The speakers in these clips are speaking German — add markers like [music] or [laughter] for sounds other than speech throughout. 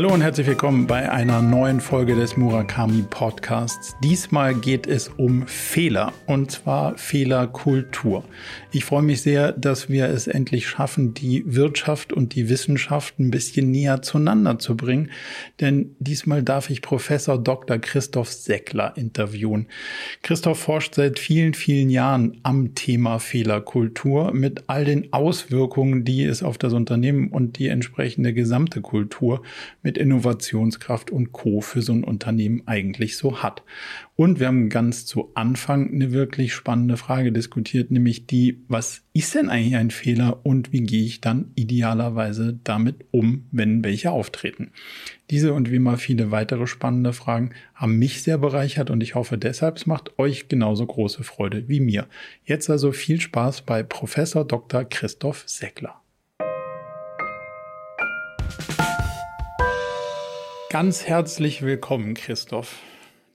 Hallo und herzlich willkommen bei einer neuen Folge des Murakami Podcasts. Diesmal geht es um Fehler und zwar Fehlerkultur. Ich freue mich sehr, dass wir es endlich schaffen, die Wirtschaft und die Wissenschaft ein bisschen näher zueinander zu bringen, denn diesmal darf ich Professor Dr. Christoph Seckler interviewen. Christoph forscht seit vielen, vielen Jahren am Thema Fehlerkultur mit all den Auswirkungen, die es auf das Unternehmen und die entsprechende gesamte Kultur mit Innovationskraft und Co. für so ein Unternehmen eigentlich so hat. Und wir haben ganz zu Anfang eine wirklich spannende Frage diskutiert, nämlich die, was ist denn eigentlich ein Fehler und wie gehe ich dann idealerweise damit um, wenn welche auftreten? Diese und wie immer viele weitere spannende Fragen haben mich sehr bereichert und ich hoffe deshalb, es macht euch genauso große Freude wie mir. Jetzt also viel Spaß bei Professor Dr. Christoph Seckler. Ganz herzlich willkommen, Christoph.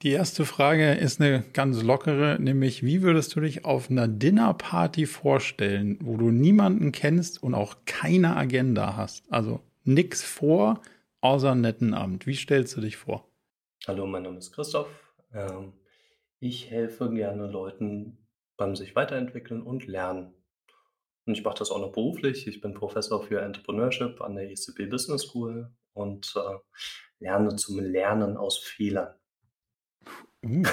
Die erste Frage ist eine ganz lockere, nämlich wie würdest du dich auf einer Dinnerparty vorstellen, wo du niemanden kennst und auch keine Agenda hast? Also nichts vor, außer einen netten Abend. Wie stellst du dich vor? Hallo, mein Name ist Christoph. Ähm, ich helfe gerne Leuten beim sich weiterentwickeln und lernen. Und ich mache das auch noch beruflich. Ich bin Professor für Entrepreneurship an der ECB Business School und äh, lerne zum Lernen aus Fehlern. Uh.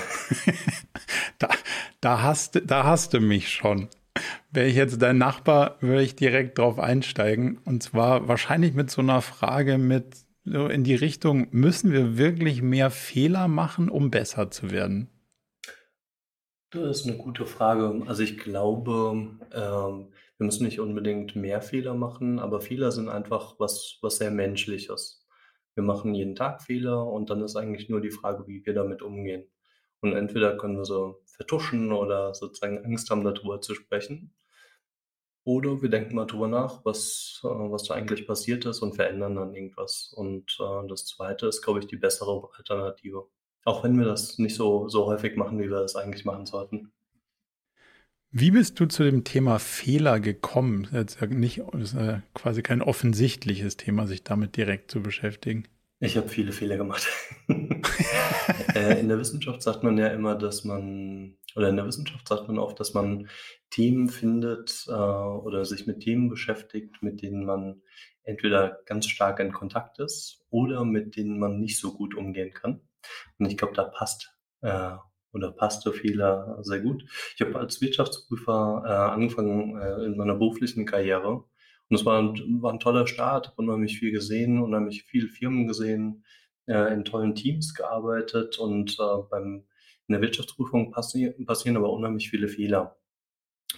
[laughs] da, da, hast, da hast du mich schon. Wäre ich jetzt dein Nachbar, würde ich direkt drauf einsteigen. Und zwar wahrscheinlich mit so einer Frage mit so in die Richtung, müssen wir wirklich mehr Fehler machen, um besser zu werden? Das ist eine gute Frage. Also ich glaube, ähm, wir müssen nicht unbedingt mehr Fehler machen, aber Fehler sind einfach was, was sehr Menschliches. Wir machen jeden Tag Fehler und dann ist eigentlich nur die Frage, wie wir damit umgehen. Und entweder können wir so vertuschen oder sozusagen Angst haben, darüber zu sprechen. Oder wir denken mal drüber nach, was, äh, was da eigentlich passiert ist und verändern dann irgendwas. Und äh, das zweite ist, glaube ich, die bessere Alternative. Auch wenn wir das nicht so, so häufig machen, wie wir es eigentlich machen sollten. Wie bist du zu dem Thema Fehler gekommen? Das ist ja nicht, ist ja quasi kein offensichtliches Thema, sich damit direkt zu beschäftigen. Ich habe viele Fehler gemacht. [laughs] Äh, in der Wissenschaft sagt man ja immer, dass man, oder in der Wissenschaft sagt man oft, dass man Themen findet äh, oder sich mit Themen beschäftigt, mit denen man entweder ganz stark in Kontakt ist oder mit denen man nicht so gut umgehen kann. Und ich glaube, da passt äh, oder passte Fehler sehr gut. Ich habe als Wirtschaftsprüfer äh, angefangen äh, in meiner beruflichen Karriere und es war ein, war ein toller Start, habe unheimlich viel gesehen, unheimlich viele Firmen gesehen, äh, in tollen Teams gearbeitet und äh, beim in der Wirtschaftsprüfung passi passieren aber unheimlich viele Fehler.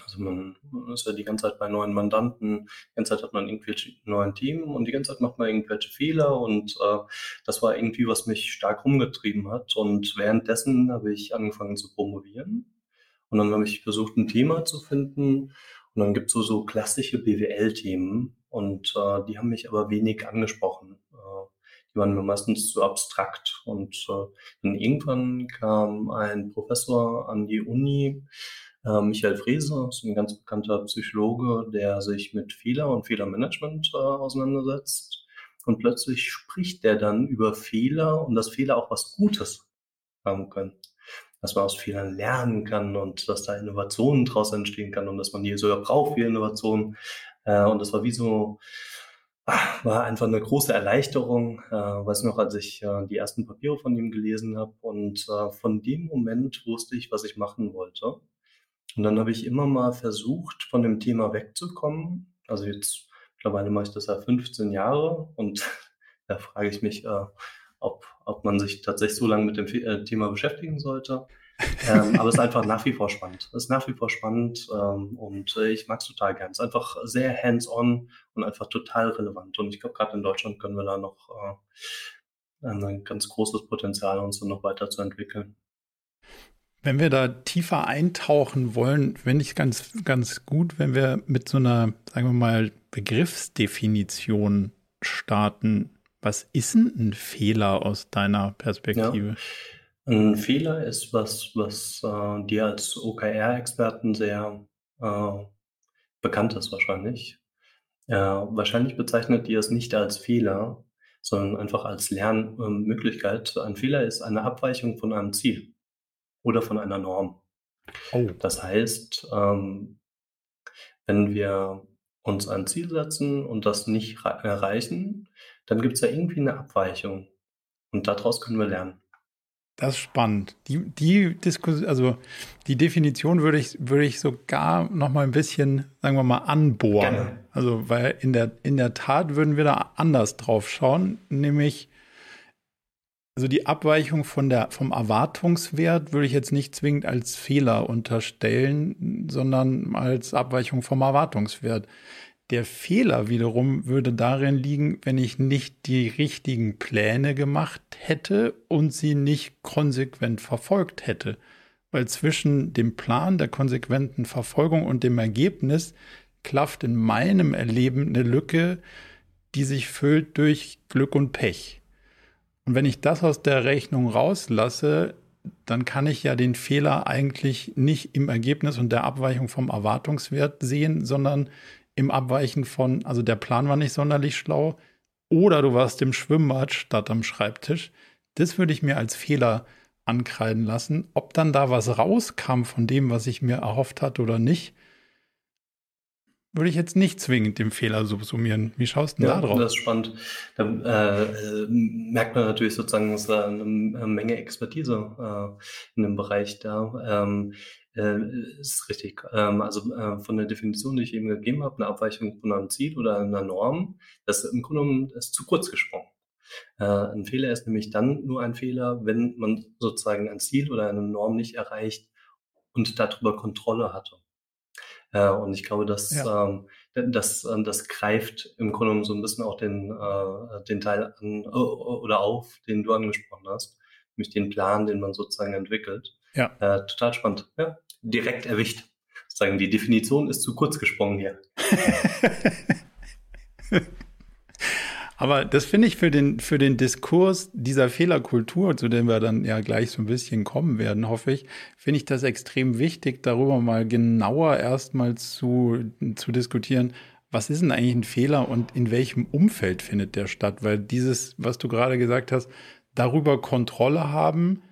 Also man ist ja die ganze Zeit bei neuen Mandanten, die ganze Zeit hat man irgendwelche neuen Themen und die ganze Zeit macht man irgendwelche Fehler und äh, das war irgendwie, was mich stark rumgetrieben hat. Und währenddessen habe ich angefangen zu promovieren und dann habe ich versucht, ein Thema zu finden und dann gibt es so, so klassische BWL-Themen und äh, die haben mich aber wenig angesprochen. Äh, die waren mir meistens zu abstrakt. Und äh, dann irgendwann kam ein Professor an die Uni, Michael Frese ist ein ganz bekannter Psychologe, der sich mit Fehler und Fehlermanagement äh, auseinandersetzt. Und plötzlich spricht der dann über Fehler und dass Fehler auch was Gutes haben können. Dass man aus Fehlern lernen kann und dass da Innovationen draus entstehen kann und dass man die sogar braucht für Innovationen. Äh, und das war wie so, war einfach eine große Erleichterung. Äh, weiß noch, als ich äh, die ersten Papiere von ihm gelesen habe. Und äh, von dem Moment wusste ich, was ich machen wollte. Und dann habe ich immer mal versucht, von dem Thema wegzukommen. Also jetzt mittlerweile mache ich das ja 15 Jahre und [laughs] da frage ich mich, äh, ob, ob man sich tatsächlich so lange mit dem äh, Thema beschäftigen sollte. ähm, aber es ist einfach nach wie vor spannend. Es ist nach wie vor spannend ähm, und äh, ich mag es total gern. Es ist einfach sehr hands-on und einfach total relevant. Und ich glaube, gerade in Deutschland können wir da noch äh, ein ganz großes Potenzial, uns so noch weiterzuentwickeln. Wenn wir da tiefer eintauchen wollen, finde ich ganz, ganz gut, wenn wir mit so einer, sagen wir mal, Begriffsdefinition starten. Was ist denn ein Fehler aus deiner Perspektive? Ja. Ein Fehler ist was, was äh, dir als OKR-Experten sehr äh, bekannt ist wahrscheinlich. Äh, wahrscheinlich bezeichnet ihr es nicht als Fehler, sondern einfach als Lernmöglichkeit. Ein Fehler ist eine Abweichung von einem Ziel oder von einer Norm. Oh. Das heißt, ähm, wenn wir uns ein Ziel setzen und das nicht erreichen, dann gibt es ja irgendwie eine Abweichung. Und daraus können wir lernen. Das ist spannend. Die, die Diskussion, also die Definition würde ich, würde ich sogar noch mal ein bisschen, sagen wir mal, anbohren. Gerne. Also, weil in der, in der Tat würden wir da anders drauf schauen, nämlich also die Abweichung von der, vom Erwartungswert würde ich jetzt nicht zwingend als Fehler unterstellen, sondern als Abweichung vom Erwartungswert. Der Fehler wiederum würde darin liegen, wenn ich nicht die richtigen Pläne gemacht hätte und sie nicht konsequent verfolgt hätte. Weil zwischen dem Plan der konsequenten Verfolgung und dem Ergebnis klafft in meinem Erleben eine Lücke, die sich füllt durch Glück und Pech. Und wenn ich das aus der Rechnung rauslasse, dann kann ich ja den Fehler eigentlich nicht im Ergebnis und der Abweichung vom Erwartungswert sehen, sondern im Abweichen von, also der Plan war nicht sonderlich schlau oder du warst im Schwimmbad statt am Schreibtisch. Das würde ich mir als Fehler ankreiden lassen. Ob dann da was rauskam von dem, was ich mir erhofft hatte oder nicht, würde ich jetzt nicht zwingend dem Fehler subsumieren. Wie schaust du ja, da drauf? Das ist spannend. Da äh, merkt man natürlich sozusagen, dass da eine, Menge Expertise äh, in dem Bereich da ähm, äh, ist richtig. Ähm, also äh, von der Definition, die ich eben gegeben habe, eine Abweichung von einem Ziel oder einer Norm, das ist im Grunde genommen ist zu kurz gesprungen. Äh, ein Fehler ist nämlich dann nur ein Fehler, wenn man sozusagen ein Ziel oder eine Norm nicht erreicht und darüber Kontrolle hatte. Äh, und ich glaube, dass ja. ähm, das, äh, das greift im Grunde genommen so ein bisschen auch den, äh, den Teil an oder auf, den du angesprochen hast, nämlich den Plan, den man sozusagen entwickelt. Ja. Äh, total spannend. Ja, direkt erwischt. Sozusagen die Definition ist zu kurz gesprungen hier. [laughs] Aber das finde ich für den, für den Diskurs dieser Fehlerkultur, zu dem wir dann ja gleich so ein bisschen kommen werden, hoffe ich, finde ich das extrem wichtig, darüber mal genauer erstmal zu, zu diskutieren, was ist denn eigentlich ein Fehler und in welchem Umfeld findet der statt? Weil dieses, was du gerade gesagt hast, darüber Kontrolle haben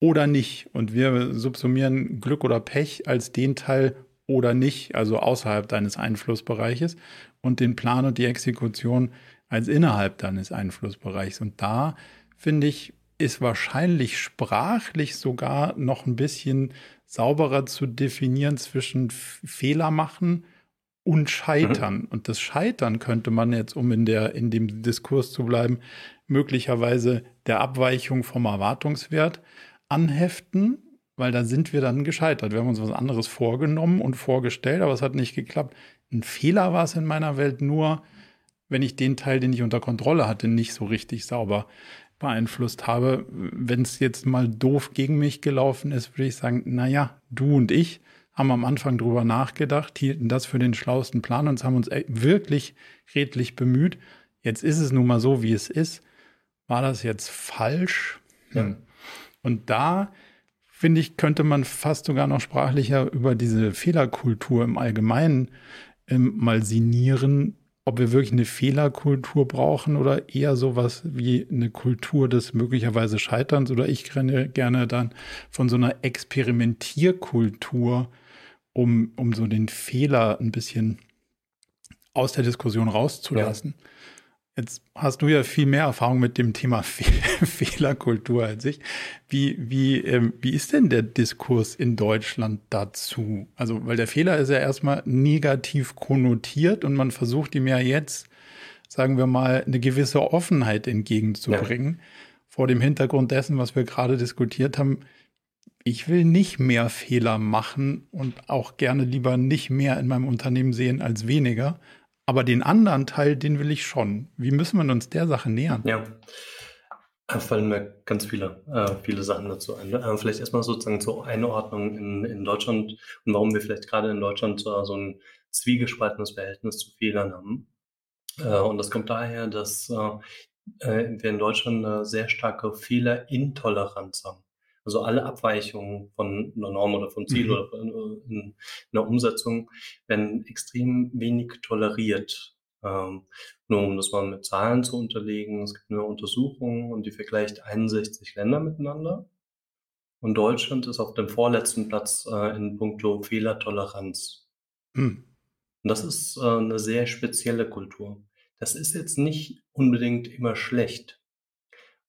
oder nicht. Und wir subsumieren Glück oder Pech als den Teil oder nicht, also außerhalb deines Einflussbereiches und den Plan und die Exekution als innerhalb deines Einflussbereichs. Und da finde ich, ist wahrscheinlich sprachlich sogar noch ein bisschen sauberer zu definieren zwischen Fehler machen und Scheitern. Mhm. Und das Scheitern könnte man jetzt, um in, der, in dem Diskurs zu bleiben, möglicherweise der Abweichung vom Erwartungswert anheften, weil da sind wir dann gescheitert. Wir haben uns was anderes vorgenommen und vorgestellt, aber es hat nicht geklappt. Ein Fehler war es in meiner Welt nur, wenn ich den Teil, den ich unter Kontrolle hatte, nicht so richtig sauber beeinflusst habe. Wenn es jetzt mal doof gegen mich gelaufen ist, würde ich sagen, naja, du und ich haben am Anfang drüber nachgedacht, hielten das für den schlauesten Plan und haben uns wirklich redlich bemüht. Jetzt ist es nun mal so, wie es ist. War das jetzt falsch? Hm. Ja. Und da finde ich, könnte man fast sogar noch sprachlicher über diese Fehlerkultur im Allgemeinen ähm, mal sinnieren, ob wir wirklich eine Fehlerkultur brauchen oder eher sowas wie eine Kultur des möglicherweise Scheiterns oder ich renne gerne dann von so einer Experimentierkultur, um, um so den Fehler ein bisschen aus der Diskussion rauszulassen. Ja. Jetzt hast du ja viel mehr Erfahrung mit dem Thema [laughs] Fehlerkultur als ich. Wie, wie, ähm, wie ist denn der Diskurs in Deutschland dazu? Also, weil der Fehler ist ja erstmal negativ konnotiert und man versucht ihm ja jetzt, sagen wir mal, eine gewisse Offenheit entgegenzubringen. Ja. Vor dem Hintergrund dessen, was wir gerade diskutiert haben, ich will nicht mehr Fehler machen und auch gerne lieber nicht mehr in meinem Unternehmen sehen als weniger. Aber den anderen Teil, den will ich schon. Wie müssen wir uns der Sache nähern? Ja. Da fallen mir ganz viele, äh, viele Sachen dazu ein. Äh, vielleicht erstmal sozusagen zur Einordnung in, in Deutschland und warum wir vielleicht gerade in Deutschland äh, so ein zwiegespaltenes Verhältnis zu Fehlern haben. Äh, und das kommt daher, dass äh, äh, wir in Deutschland eine sehr starke Fehlerintoleranz haben. Also alle Abweichungen von einer Norm oder vom Ziel mhm. oder in, in einer Umsetzung werden extrem wenig toleriert. Ähm, nur um das mal mit Zahlen zu unterlegen, es gibt eine Untersuchung und die vergleicht 61 Länder miteinander. Und Deutschland ist auf dem vorletzten Platz äh, in puncto Fehlertoleranz. Hm. Und das ist äh, eine sehr spezielle Kultur. Das ist jetzt nicht unbedingt immer schlecht.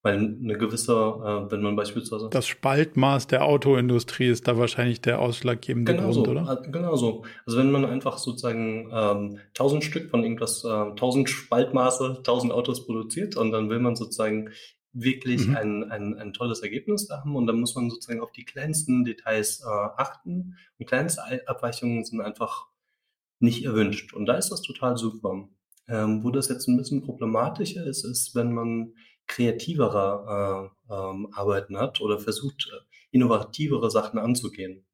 Weil eine gewisse, äh, wenn man beispielsweise. Das Spaltmaß der Autoindustrie ist da wahrscheinlich der ausschlaggebende genau Grund, so, oder? Äh, genau so. Also wenn man einfach sozusagen ähm, 1000 Stück von irgendwas, äh, 1000 Spaltmaße, 1000 Autos produziert und dann will man sozusagen wirklich mhm. ein, ein, ein tolles Ergebnis da haben und dann muss man sozusagen auf die kleinsten Details äh, achten und kleinste Abweichungen sind einfach nicht erwünscht. Und da ist das total super. Ähm, wo das jetzt ein bisschen problematischer ist, ist, wenn man kreativerer äh, ähm, Arbeiten hat oder versucht, äh, innovativere Sachen anzugehen.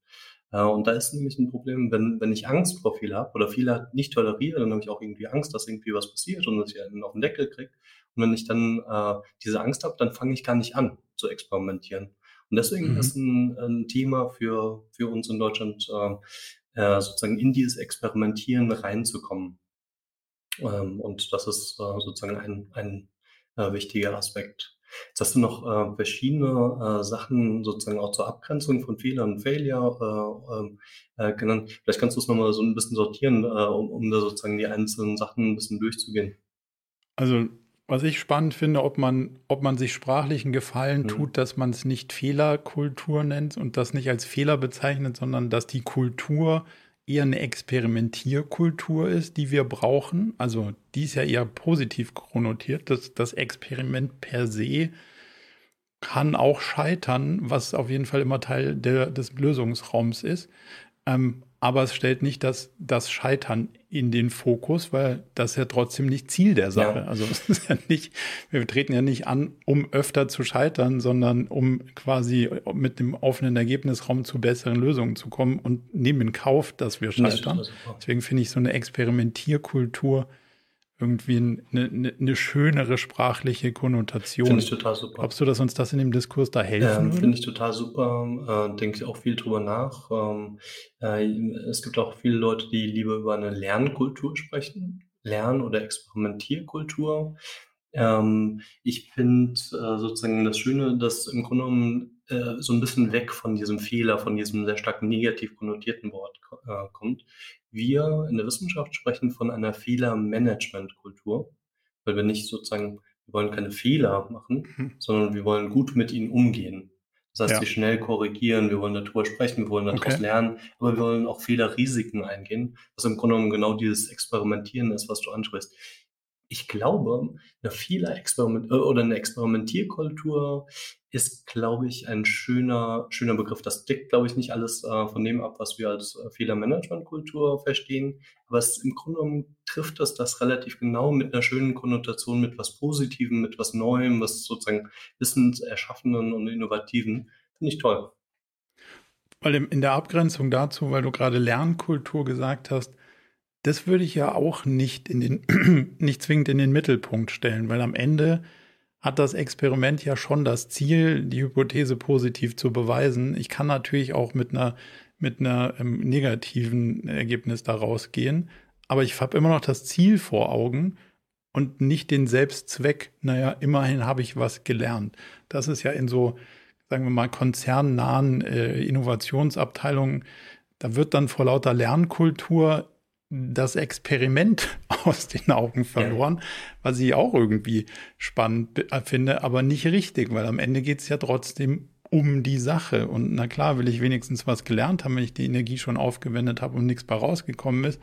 Äh, und da ist nämlich ein Problem, wenn, wenn ich Angstprofil habe oder viele nicht toleriere, dann habe ich auch irgendwie Angst, dass irgendwie was passiert und dass ich einen auf den Deckel kriege. Und wenn ich dann äh, diese Angst habe, dann fange ich gar nicht an zu experimentieren. Und deswegen mhm. ist ein, ein Thema für, für uns in Deutschland, äh, äh, sozusagen in dieses Experimentieren reinzukommen. Ähm, und das ist äh, sozusagen ein, ein äh, wichtiger Aspekt. Jetzt hast du noch äh, verschiedene äh, Sachen sozusagen auch zur Abgrenzung von Fehlern und Failure äh, ähm, äh, genannt. Vielleicht kannst du es nochmal so ein bisschen sortieren, äh, um, um da sozusagen die einzelnen Sachen ein bisschen durchzugehen. Also was ich spannend finde, ob man, ob man sich sprachlichen Gefallen mhm. tut, dass man es nicht Fehlerkultur nennt und das nicht als Fehler bezeichnet, sondern dass die Kultur eher eine Experimentierkultur ist, die wir brauchen. Also die ist ja eher positiv konnotiert. Das, das Experiment per se kann auch scheitern, was auf jeden Fall immer Teil der, des Lösungsraums ist. Ähm, aber es stellt nicht das, das Scheitern in den Fokus, weil das ja trotzdem nicht Ziel der Sache. Ja. Also [laughs] es ist ja nicht, wir treten ja nicht an, um öfter zu scheitern, sondern um quasi mit dem offenen Ergebnisraum zu besseren Lösungen zu kommen und nehmen in Kauf, dass wir scheitern. Deswegen finde ich so eine Experimentierkultur irgendwie eine, eine, eine, schönere sprachliche Konnotation. Finde ich total super. Glaubst du, dass uns das in dem Diskurs da helfen ähm, Finde ich total super. Äh, denke ich auch viel drüber nach. Ähm, äh, es gibt auch viele Leute, die lieber über eine Lernkultur sprechen. Lern- oder Experimentierkultur. Ähm, ich finde äh, sozusagen das Schöne, dass im Grunde genommen äh, so ein bisschen weg von diesem Fehler, von diesem sehr stark negativ konnotierten Wort äh, kommt. Wir in der Wissenschaft sprechen von einer Fehlermanagementkultur, weil wir nicht sozusagen, wir wollen keine Fehler machen, mhm. sondern wir wollen gut mit ihnen umgehen. Das heißt, ja. wir schnell korrigieren, wir wollen darüber sprechen, wir wollen daraus okay. lernen, aber wir wollen auch Fehlerrisiken eingehen, was im Grunde genommen genau dieses Experimentieren ist, was du ansprichst ich glaube, eine Fehler Experiment äh, oder eine Experimentierkultur ist, glaube ich, ein schöner, schöner Begriff. Das deckt, glaube ich, nicht alles äh, von dem ab, was wir als äh, Fehlermanagementkultur verstehen. Aber es, im Grunde genommen trifft das das relativ genau mit einer schönen Konnotation, mit was Positivem, mit was Neuem, was sozusagen Wissenserschaffenden und Innovativen. Finde ich toll. Weil in der Abgrenzung dazu, weil du gerade Lernkultur gesagt hast, das würde ich ja auch nicht in den, [clears throat] nicht zwingend in den Mittelpunkt stellen, weil am Ende hat das Experiment ja schon das Ziel, die Hypothese positiv zu beweisen. Ich kann natürlich auch mit einer, mit einer ähm, negativen Ergebnis daraus gehen, aber ich habe immer noch das Ziel vor Augen und nicht den Selbstzweck, naja, immerhin habe ich was gelernt. Das ist ja in so, sagen wir mal, konzernnahen äh, Innovationsabteilungen, da wird dann vor lauter Lernkultur das Experiment [laughs] aus den Augen verloren, ja. was ich auch irgendwie spannend finde, aber nicht richtig, weil am Ende geht es ja trotzdem um die Sache. Und na klar, will ich wenigstens was gelernt haben, wenn ich die Energie schon aufgewendet habe und nichts bei rausgekommen ist,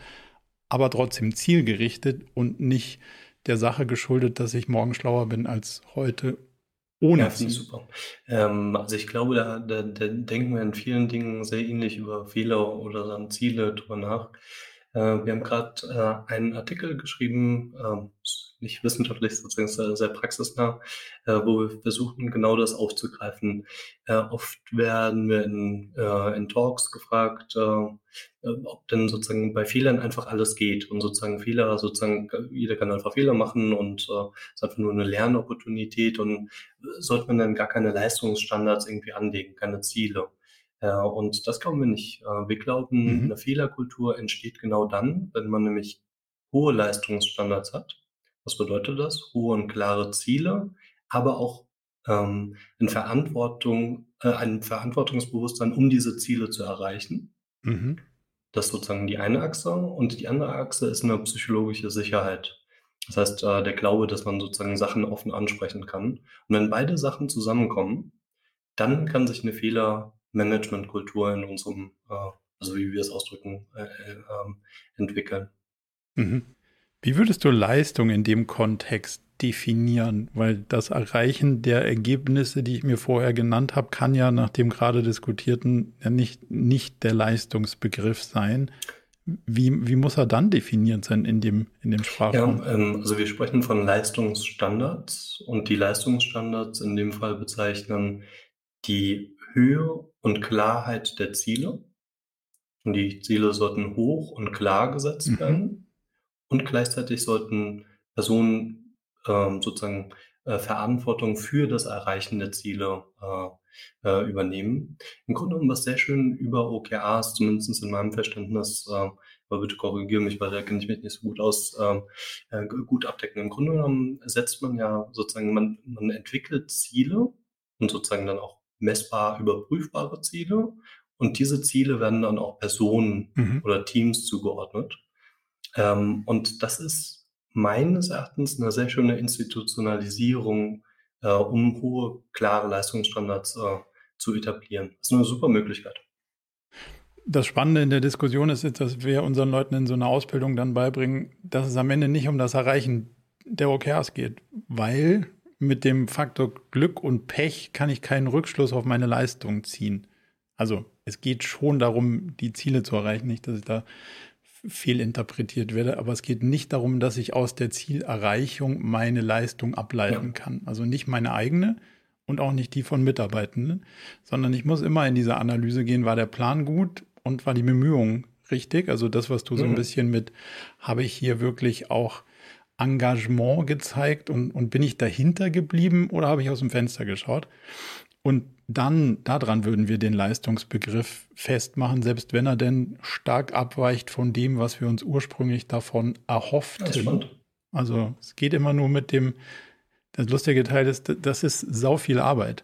aber trotzdem zielgerichtet und nicht der Sache geschuldet, dass ich morgen schlauer bin als heute ohne ja, Ziel. super. Ähm, also ich glaube, da, da, da denken wir in vielen Dingen sehr ähnlich über Fehler oder dann Ziele drüber nach. Äh, wir haben gerade äh, einen Artikel geschrieben, ähm, nicht wissenschaftlich, sozusagen sehr, sehr praxisnah, äh, wo wir versuchen, genau das aufzugreifen. oft werden wir in, in Talks gefragt, ob denn sozusagen bei Fehlern einfach alles geht und sozusagen Fehler, sozusagen jeder kann einfach Fehler machen und es äh, ist einfach nur eine Lernopportunität und sollte man dann gar keine Leistungsstandards irgendwie anlegen, keine Ziele. Äh, und das glauben wir nicht. Äh, wir glauben, mhm. eine Fehlerkultur entsteht genau dann, wenn man nämlich hohe Leistungsstandards hat. Was bedeutet das? Hohe und klare Ziele, aber auch ähm, in Verantwortung, äh, ein Verantwortungsbewusstsein, um diese Ziele zu erreichen. Mhm. Das ist sozusagen die eine Achse. Und die andere Achse ist eine psychologische Sicherheit. Das heißt, äh, der Glaube, dass man sozusagen Sachen offen ansprechen kann. Und wenn beide Sachen zusammenkommen, dann kann sich eine Fehlermanagementkultur in unserem, äh, also wie wir es ausdrücken, äh, äh, ähm, entwickeln. Mhm. Wie würdest du Leistung in dem Kontext definieren? Weil das Erreichen der Ergebnisse, die ich mir vorher genannt habe, kann ja nach dem gerade diskutierten ja nicht, nicht der Leistungsbegriff sein. Wie, wie muss er dann definiert sein in dem, in dem Sprachraum? Ja, ähm, also wir sprechen von Leistungsstandards und die Leistungsstandards in dem Fall bezeichnen die Höhe und Klarheit der Ziele. Und die Ziele sollten hoch und klar gesetzt mhm. werden. Und gleichzeitig sollten Personen ähm, sozusagen äh, Verantwortung für das Erreichen der Ziele äh, äh, übernehmen. Im Grunde genommen was sehr schön über OKRs, zumindest in meinem Verständnis, äh, aber bitte korrigiere mich, weil da kenne ich mich nicht so gut aus, ähm, äh, gut abdecken. Im Grunde genommen setzt man ja sozusagen, man, man entwickelt Ziele und sozusagen dann auch messbar überprüfbare Ziele. Und diese Ziele werden dann auch Personen mhm. oder Teams zugeordnet. Ähm, und das ist meines Erachtens eine sehr schöne Institutionalisierung, äh, um hohe, klare Leistungsstandards äh, zu etablieren. Das ist eine super Möglichkeit. Das Spannende in der Diskussion ist jetzt, dass wir unseren Leuten in so einer Ausbildung dann beibringen, dass es am Ende nicht um das Erreichen der OKRs geht, weil mit dem Faktor Glück und Pech kann ich keinen Rückschluss auf meine Leistung ziehen. Also es geht schon darum, die Ziele zu erreichen, nicht, dass ich da fehlinterpretiert werde, aber es geht nicht darum, dass ich aus der Zielerreichung meine Leistung ableiten ja. kann. Also nicht meine eigene und auch nicht die von Mitarbeitenden, sondern ich muss immer in diese Analyse gehen, war der Plan gut und war die Bemühung richtig? Also das, was du so ein mhm. bisschen mit, habe ich hier wirklich auch Engagement gezeigt und, und bin ich dahinter geblieben oder habe ich aus dem Fenster geschaut? Und dann daran würden wir den Leistungsbegriff festmachen, selbst wenn er denn stark abweicht von dem, was wir uns ursprünglich davon erhofften. Also es geht immer nur mit dem, das lustige Teil ist, das ist sau viel Arbeit.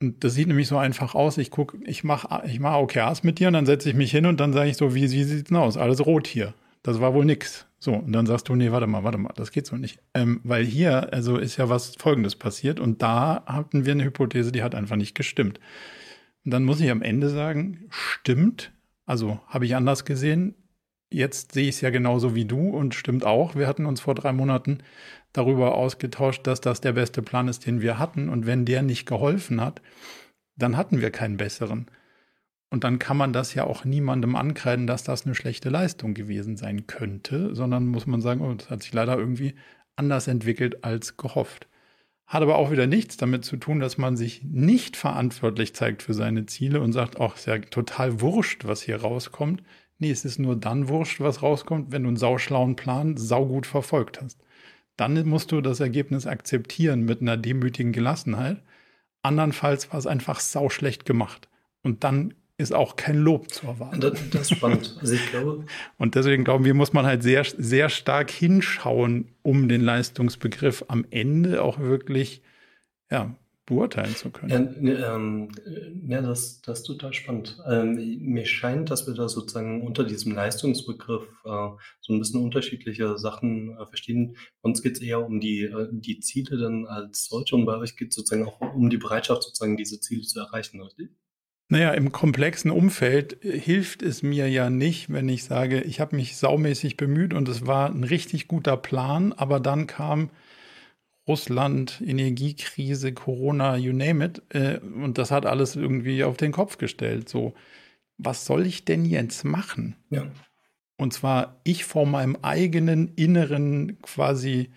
Und das sieht nämlich so einfach aus. Ich gucke, ich mache ich mach OKRs mit dir und dann setze ich mich hin und dann sage ich so, wie, wie sieht es denn aus? Alles rot hier. Das war wohl nix. So, und dann sagst du, nee, warte mal, warte mal, das geht so nicht. Ähm, weil hier, also ist ja was Folgendes passiert und da hatten wir eine Hypothese, die hat einfach nicht gestimmt. Und dann muss ich am Ende sagen, stimmt. Also habe ich anders gesehen. Jetzt sehe ich es ja genauso wie du und stimmt auch. Wir hatten uns vor drei Monaten darüber ausgetauscht, dass das der beste Plan ist, den wir hatten. Und wenn der nicht geholfen hat, dann hatten wir keinen besseren. Und dann kann man das ja auch niemandem ankreiden, dass das eine schlechte Leistung gewesen sein könnte, sondern muss man sagen, oh, das hat sich leider irgendwie anders entwickelt als gehofft. Hat aber auch wieder nichts damit zu tun, dass man sich nicht verantwortlich zeigt für seine Ziele und sagt, ach, ist ja total wurscht, was hier rauskommt. Nee, es ist nur dann wurscht, was rauskommt, wenn du einen sauschlauen Plan saugut verfolgt hast. Dann musst du das Ergebnis akzeptieren mit einer demütigen Gelassenheit. Andernfalls war es einfach sauschlecht gemacht. Und dann ist auch kein Lob zu erwarten. Das, das ist spannend. Also ich glaube. [laughs] Und deswegen glauben wir, muss man halt sehr, sehr stark hinschauen, um den Leistungsbegriff am Ende auch wirklich ja, beurteilen zu können. Ja, ähm, ja das, das ist total spannend. Ähm, mir scheint, dass wir da sozusagen unter diesem Leistungsbegriff äh, so ein bisschen unterschiedliche Sachen äh, verstehen. Bei uns geht es eher um die, äh, die Ziele dann als solche und bei euch geht es sozusagen auch um die Bereitschaft, sozusagen diese Ziele zu erreichen, richtig? Naja, im komplexen Umfeld hilft es mir ja nicht, wenn ich sage, ich habe mich saumäßig bemüht und es war ein richtig guter Plan, aber dann kam Russland, Energiekrise, Corona, you name it, äh, und das hat alles irgendwie auf den Kopf gestellt. So, was soll ich denn jetzt machen? Ja. Und zwar ich vor meinem eigenen inneren quasi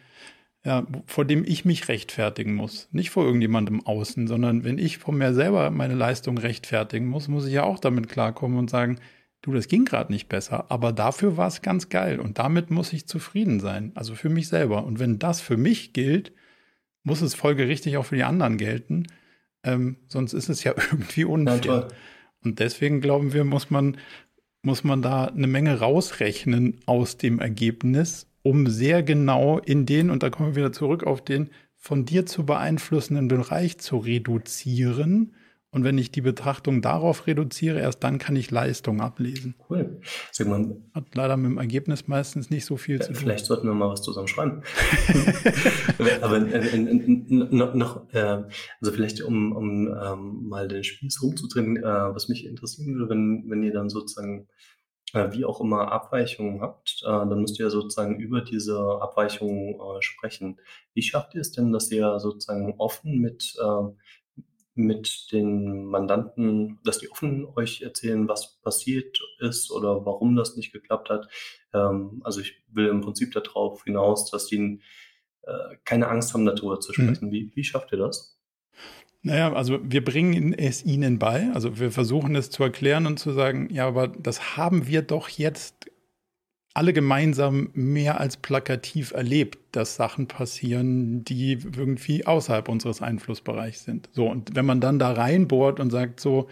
ja, vor dem ich mich rechtfertigen muss. Nicht vor irgendjemandem außen, sondern wenn ich vor mir selber meine Leistung rechtfertigen muss, muss ich ja auch damit klarkommen und sagen, du, das ging gerade nicht besser, aber dafür war es ganz geil und damit muss ich zufrieden sein, also für mich selber. Und wenn das für mich gilt, muss es folgerichtig auch für die anderen gelten, ähm, sonst ist es ja [laughs] irgendwie unfair. Ja, und deswegen glauben wir, muss man muss man da eine Menge rausrechnen aus dem Ergebnis, um sehr genau in den, und da kommen wir wieder zurück auf den von dir zu beeinflussenden Bereich zu reduzieren und wenn ich die Betrachtung darauf reduziere, erst dann kann ich Leistung ablesen. Cool. Sag mal, Hat leider mit dem Ergebnis meistens nicht so viel zu tun. Vielleicht sollten wir mal was zusammen schreiben. [laughs] Aber äh, äh, noch, äh, also vielleicht um, um ähm, mal den Spieß rumzudrehen, äh, was mich interessieren würde, wenn, wenn ihr dann sozusagen äh, wie auch immer Abweichungen habt, äh, dann müsst ihr sozusagen über diese Abweichungen sprechen. Wie schafft ihr es denn, dass ihr sozusagen offen mit mit den Mandanten, dass die offen euch erzählen, was passiert ist oder warum das nicht geklappt hat. Ähm, also ich will im Prinzip darauf hinaus, dass die äh, keine Angst haben, darüber zu mhm. sprechen. Mhm. Wie, wie schafft ihr das? Naja, also wir bringen es ihnen bei. Also wir versuchen es zu erklären und zu sagen, ja, aber das haben wir doch jetzt alle gemeinsam mehr als plakativ erlebt, dass Sachen passieren, die irgendwie außerhalb unseres Einflussbereichs sind. So, und wenn man dann da reinbohrt und sagt so,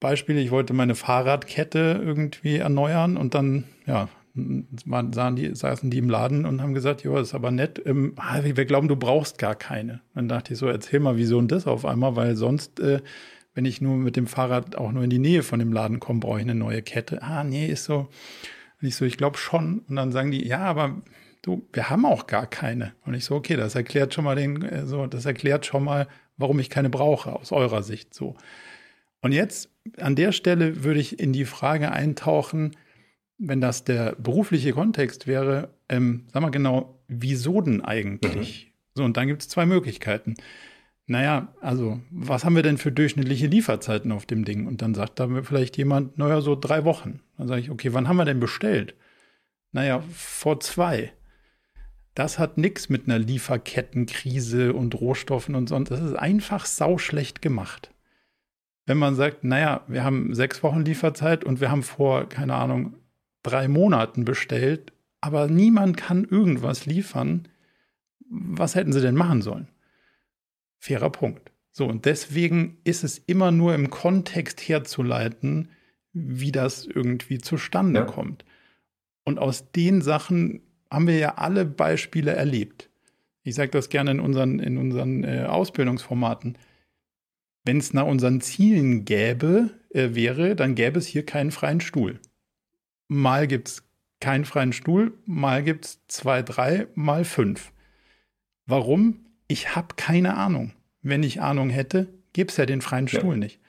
Beispiel, ich wollte meine Fahrradkette irgendwie erneuern und dann, ja, sahen die, saßen die im Laden und haben gesagt, das ist aber nett. Ähm, ah, wir glauben, du brauchst gar keine. Dann dachte ich so, erzähl mal, wieso und das auf einmal, weil sonst, äh, wenn ich nur mit dem Fahrrad auch nur in die Nähe von dem Laden komme, brauche ich eine neue Kette. Ah, nee, ist so, und ich so, ich glaube schon. Und dann sagen die, ja, aber du, wir haben auch gar keine. Und ich so, okay, das erklärt schon mal den, äh, so, das erklärt schon mal, warum ich keine brauche, aus eurer Sicht so. Und jetzt an der Stelle würde ich in die Frage eintauchen, wenn das der berufliche Kontext wäre, ähm, sag mal genau, wieso denn eigentlich? Mhm. So, und dann gibt es zwei Möglichkeiten. Naja, also, was haben wir denn für durchschnittliche Lieferzeiten auf dem Ding? Und dann sagt da vielleicht jemand, naja, so drei Wochen. Dann sage ich, okay, wann haben wir denn bestellt? Naja, vor zwei. Das hat nichts mit einer Lieferkettenkrise und Rohstoffen und so. Das ist einfach sauschlecht gemacht. Wenn man sagt, naja, wir haben sechs Wochen Lieferzeit und wir haben vor, keine Ahnung, drei Monaten bestellt, aber niemand kann irgendwas liefern, was hätten sie denn machen sollen? Fairer Punkt. So, und deswegen ist es immer nur im Kontext herzuleiten, wie das irgendwie zustande ja. kommt. Und aus den Sachen haben wir ja alle Beispiele erlebt. Ich sage das gerne in unseren, in unseren äh, Ausbildungsformaten. Wenn es nach unseren Zielen gäbe, äh, wäre, dann gäbe es hier keinen freien Stuhl. Mal gibt es keinen freien Stuhl, mal gibt es zwei, drei, mal fünf. Warum? Ich habe keine Ahnung. Wenn ich Ahnung hätte, gäbe es ja den freien Stuhl ja. nicht.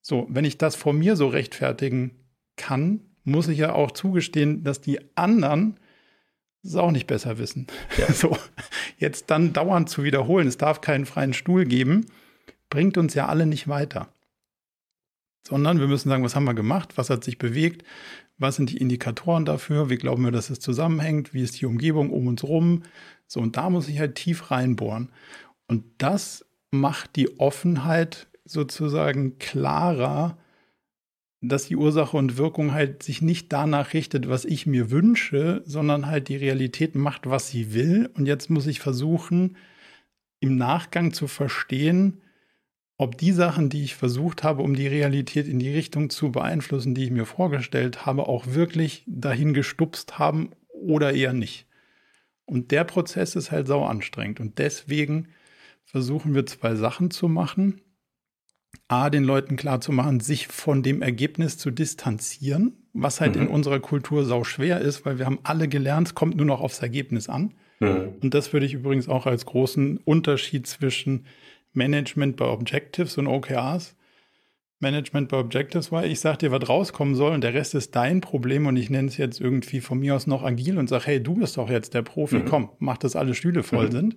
So, wenn ich das vor mir so rechtfertigen kann, muss ich ja auch zugestehen, dass die anderen es auch nicht besser wissen. Ja. [laughs] So, jetzt dann dauernd zu wiederholen, es darf keinen freien Stuhl geben, bringt uns ja alle nicht weiter. Sondern wir müssen sagen, was haben wir gemacht, was hat sich bewegt, was sind die Indikatoren dafür, wie glauben wir, dass es zusammenhängt, wie ist die Umgebung um uns rum. So, und da muss ich halt tief reinbohren. Und das macht die Offenheit sozusagen klarer, dass die Ursache und Wirkung halt sich nicht danach richtet, was ich mir wünsche, sondern halt die Realität macht, was sie will. Und jetzt muss ich versuchen, im Nachgang zu verstehen, ob die Sachen, die ich versucht habe, um die Realität in die Richtung zu beeinflussen, die ich mir vorgestellt habe, auch wirklich dahin gestupst haben oder eher nicht. Und der Prozess ist halt sau anstrengend. Und deswegen versuchen wir zwei Sachen zu machen. A, den Leuten klarzumachen, sich von dem Ergebnis zu distanzieren, was halt mhm. in unserer Kultur sau schwer ist, weil wir haben alle gelernt, es kommt nur noch aufs Ergebnis an. Mhm. Und das würde ich übrigens auch als großen Unterschied zwischen Management bei Objectives und OKRs. Management bei Objectives war, ich sage dir, was rauskommen soll und der Rest ist dein Problem und ich nenne es jetzt irgendwie von mir aus noch agil und sage, hey, du bist doch jetzt der Profi, mhm. komm, mach, dass alle Stühle voll mhm. sind.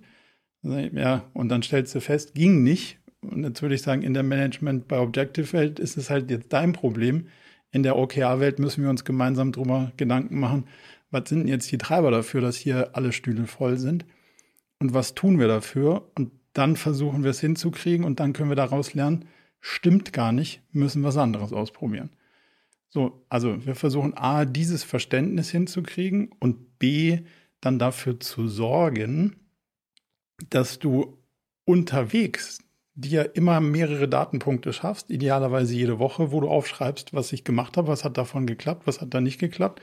Ja, und dann stellst du fest, ging nicht. Und jetzt würde ich sagen, in der Management bei Objective-Welt ist es halt jetzt dein Problem. In der OKR-Welt müssen wir uns gemeinsam drüber Gedanken machen, was sind jetzt die Treiber dafür, dass hier alle Stühle voll sind? Und was tun wir dafür? Und dann versuchen wir es hinzukriegen und dann können wir daraus lernen, stimmt gar nicht, müssen was anderes ausprobieren. So, also wir versuchen A, dieses Verständnis hinzukriegen und B, dann dafür zu sorgen, dass du unterwegs dir immer mehrere Datenpunkte schaffst, idealerweise jede Woche, wo du aufschreibst, was ich gemacht habe, was hat davon geklappt, was hat da nicht geklappt.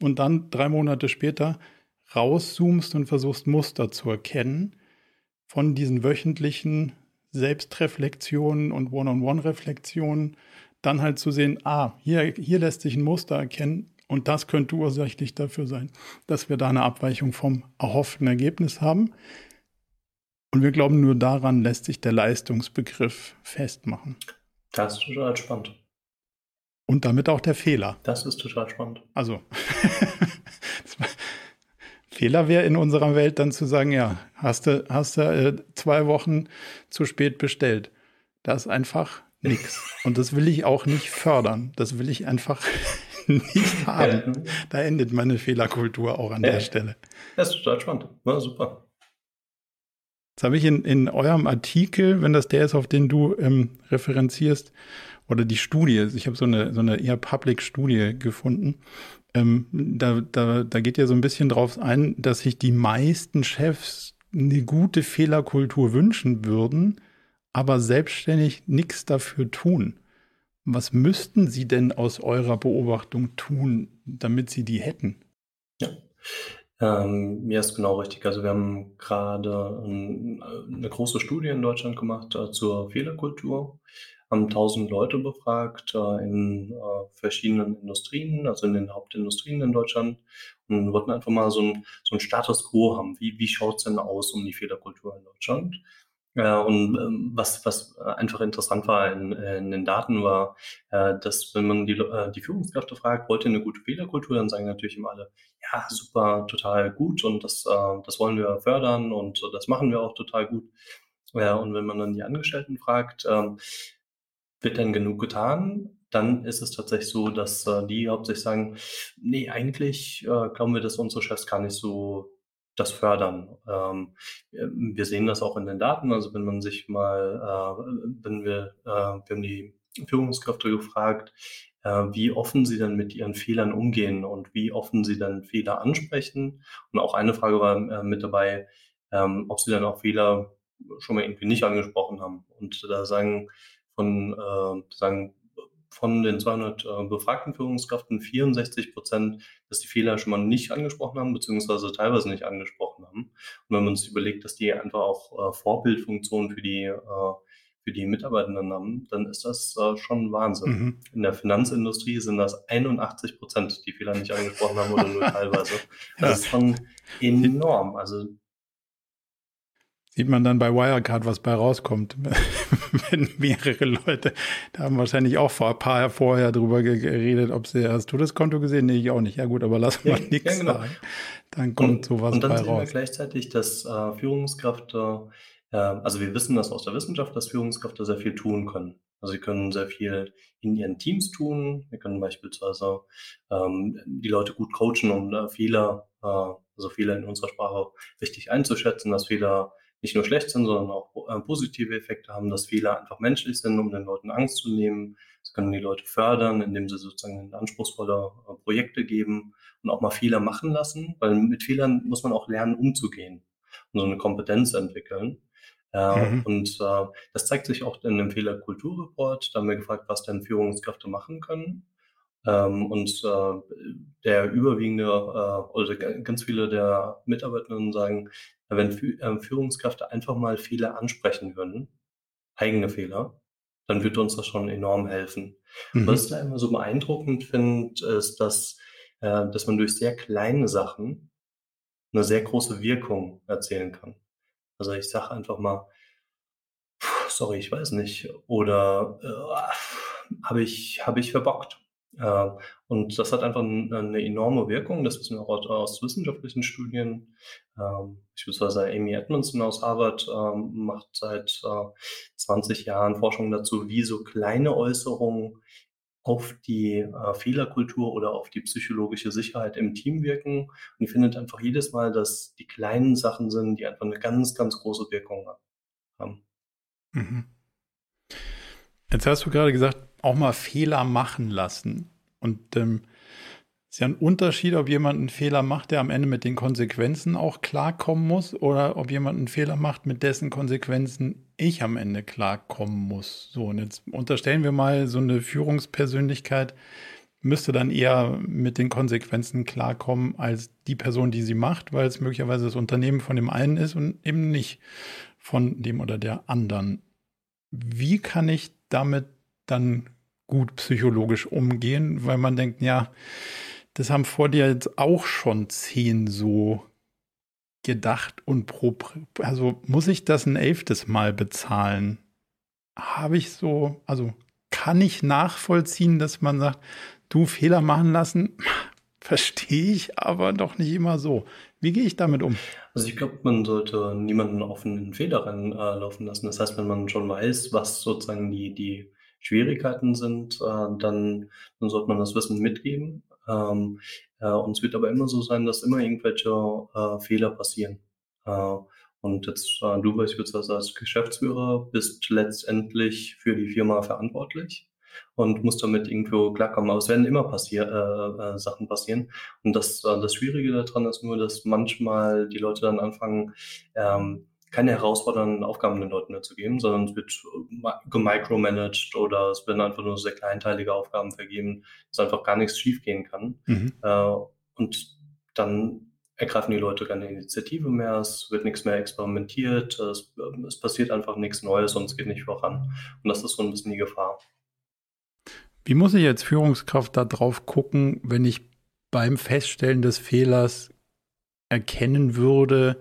Und dann drei Monate später rauszoomst und versuchst Muster zu erkennen von diesen wöchentlichen Selbstreflexionen und One-on-One-Reflexionen, dann halt zu sehen, ah, hier, hier lässt sich ein Muster erkennen und das könnte ursächlich dafür sein, dass wir da eine Abweichung vom erhofften Ergebnis haben. Und wir glauben, nur daran lässt sich der Leistungsbegriff festmachen. Das ist total spannend. Und damit auch der Fehler. Das ist total spannend. Also, [laughs] Fehler wäre in unserer Welt dann zu sagen, ja, hast du, hast du äh, zwei Wochen zu spät bestellt. Das ist einfach nichts. [laughs] Und das will ich auch nicht fördern. Das will ich einfach [laughs] nicht haben. Ja. Da endet meine Fehlerkultur auch an ja. der Stelle. Das ist total spannend. War super. Jetzt habe ich in, in eurem Artikel, wenn das der ist, auf den du ähm, referenzierst, oder die Studie, ich habe so eine, so eine eher Public-Studie gefunden, ähm, da, da, da geht ja so ein bisschen drauf ein, dass sich die meisten Chefs eine gute Fehlerkultur wünschen würden, aber selbstständig nichts dafür tun. Was müssten sie denn aus eurer Beobachtung tun, damit sie die hätten? Ja, ähm, mir ist genau richtig. Also wir haben gerade ein, eine große Studie in Deutschland gemacht äh, zur Fehlerkultur haben 1000 Leute befragt äh, in äh, verschiedenen Industrien, also in den Hauptindustrien in Deutschland und wollten einfach mal so ein, so ein Status quo haben. Wie, wie schaut es denn aus um die Fehlerkultur in Deutschland? Ja, und ähm, was, was einfach interessant war in, in den Daten war, äh, dass wenn man die, äh, die Führungskräfte fragt, wollt ihr eine gute Fehlerkultur, dann sagen natürlich immer alle, ja, super, total gut und das, äh, das wollen wir fördern und das machen wir auch total gut. Ja, und wenn man dann die Angestellten fragt, ähm, wird denn genug getan? Dann ist es tatsächlich so, dass äh, die hauptsächlich sagen, nee, eigentlich äh, glauben wir, dass unsere Chefs gar nicht so das fördern. Ähm, wir sehen das auch in den Daten. Also wenn man sich mal, äh, wenn wir, äh, wir haben die Führungskräfte gefragt, äh, wie offen sie dann mit ihren Fehlern umgehen und wie offen sie dann Fehler ansprechen. Und auch eine Frage war äh, mit dabei, ähm, ob sie dann auch Fehler schon mal irgendwie nicht angesprochen haben. Und da sagen von, äh, sagen, von den 200 äh, befragten Führungskräften 64 Prozent, dass die Fehler schon mal nicht angesprochen haben, beziehungsweise teilweise nicht angesprochen haben. Und wenn man sich überlegt, dass die einfach auch äh, Vorbildfunktionen für die, äh, für die Mitarbeitenden haben, dann ist das äh, schon Wahnsinn. Mhm. In der Finanzindustrie sind das 81 Prozent, die Fehler nicht angesprochen haben oder nur [laughs] teilweise. Das ja. ist schon enorm. Also Sieht man dann bei Wirecard, was bei rauskommt, [laughs] wenn mehrere Leute, da haben wahrscheinlich auch vor ein paar Jahre vorher drüber geredet, ob sie, hast du das Konto gesehen? Nee, ich auch nicht. Ja gut, aber lass mal ja, nichts ja, genau. sagen. Dann kommt und, sowas und dann bei sehen raus. wir gleichzeitig, dass äh, Führungskräfte, äh, also wir wissen das aus der Wissenschaft, dass Führungskräfte sehr viel tun können. Also sie können sehr viel in ihren Teams tun. Wir können beispielsweise ähm, die Leute gut coachen, um äh, Fehler, äh, also Fehler in unserer Sprache richtig einzuschätzen, dass Fehler nicht nur schlecht sind, sondern auch äh, positive Effekte haben, dass Fehler einfach menschlich sind, um den Leuten Angst zu nehmen. Das können die Leute fördern, indem sie sozusagen anspruchsvolle äh, Projekte geben und auch mal Fehler machen lassen, weil mit Fehlern muss man auch lernen, umzugehen und so eine Kompetenz entwickeln. Äh, mhm. Und das zeigt sich auch in dem Fehlerkulturreport. Da haben wir gefragt, was denn Führungskräfte machen können. Ähm, und äh, der überwiegende äh, oder ganz viele der Mitarbeitenden sagen, wenn äh, Führungskräfte einfach mal Fehler ansprechen würden, eigene Fehler, dann würde uns das schon enorm helfen. Mhm. Was ich da immer so beeindruckend finde, ist, dass, äh, dass man durch sehr kleine Sachen eine sehr große Wirkung erzielen kann. Also ich sage einfach mal, sorry, ich weiß nicht, oder äh, habe ich, hab ich verbockt. Äh, und das hat einfach eine enorme Wirkung. Das wissen wir auch aus wissenschaftlichen Studien. Ähm, beispielsweise Amy Edmondson aus Harvard ähm, macht seit 20 äh, Jahren Forschung dazu, wie so kleine Äußerungen auf die äh, Fehlerkultur oder auf die psychologische Sicherheit im Team wirken. Und ich finde einfach jedes Mal, dass die kleinen Sachen sind, die einfach eine ganz, ganz große Wirkung haben. Mhm. Jetzt hast du gerade gesagt, auch mal Fehler machen lassen. Und ähm, Ist ja ein Unterschied, ob jemand einen Fehler macht, der am Ende mit den Konsequenzen auch klarkommen muss, oder ob jemand einen Fehler macht, mit dessen Konsequenzen ich am Ende klarkommen muss. So, und jetzt unterstellen wir mal, so eine Führungspersönlichkeit müsste dann eher mit den Konsequenzen klarkommen als die Person, die sie macht, weil es möglicherweise das Unternehmen von dem einen ist und eben nicht von dem oder der anderen. Wie kann ich damit dann gut psychologisch umgehen, weil man denkt, ja, das haben vor dir jetzt auch schon zehn so gedacht und pro, also muss ich das ein elftes Mal bezahlen? Habe ich so, also kann ich nachvollziehen, dass man sagt, du Fehler machen lassen, [laughs] verstehe ich aber doch nicht immer so. Wie gehe ich damit um? Also ich glaube, man sollte niemanden auf einen Fehler reinlaufen lassen. Das heißt, wenn man schon weiß, was sozusagen die, die Schwierigkeiten sind, äh, dann, dann sollte man das Wissen mitgeben. Ähm, äh, und es wird aber immer so sein, dass immer irgendwelche äh, Fehler passieren. Äh, und jetzt äh, du beispielsweise als Geschäftsführer bist letztendlich für die Firma verantwortlich und musst damit irgendwo klarkommen. Aber es werden immer passier äh, äh, Sachen passieren. Und das, äh, das Schwierige daran ist nur, dass manchmal die Leute dann anfangen, ähm, keine herausfordernden Aufgaben den Leuten zu geben, sondern es wird gemicromanaged oder es werden einfach nur sehr kleinteilige Aufgaben vergeben, dass einfach gar nichts schiefgehen kann. Mhm. Äh, und dann ergreifen die Leute keine Initiative mehr, es wird nichts mehr experimentiert, es, es passiert einfach nichts Neues und es geht nicht voran. Und das ist so ein bisschen die Gefahr. Wie muss ich als Führungskraft da drauf gucken, wenn ich beim Feststellen des Fehlers erkennen würde,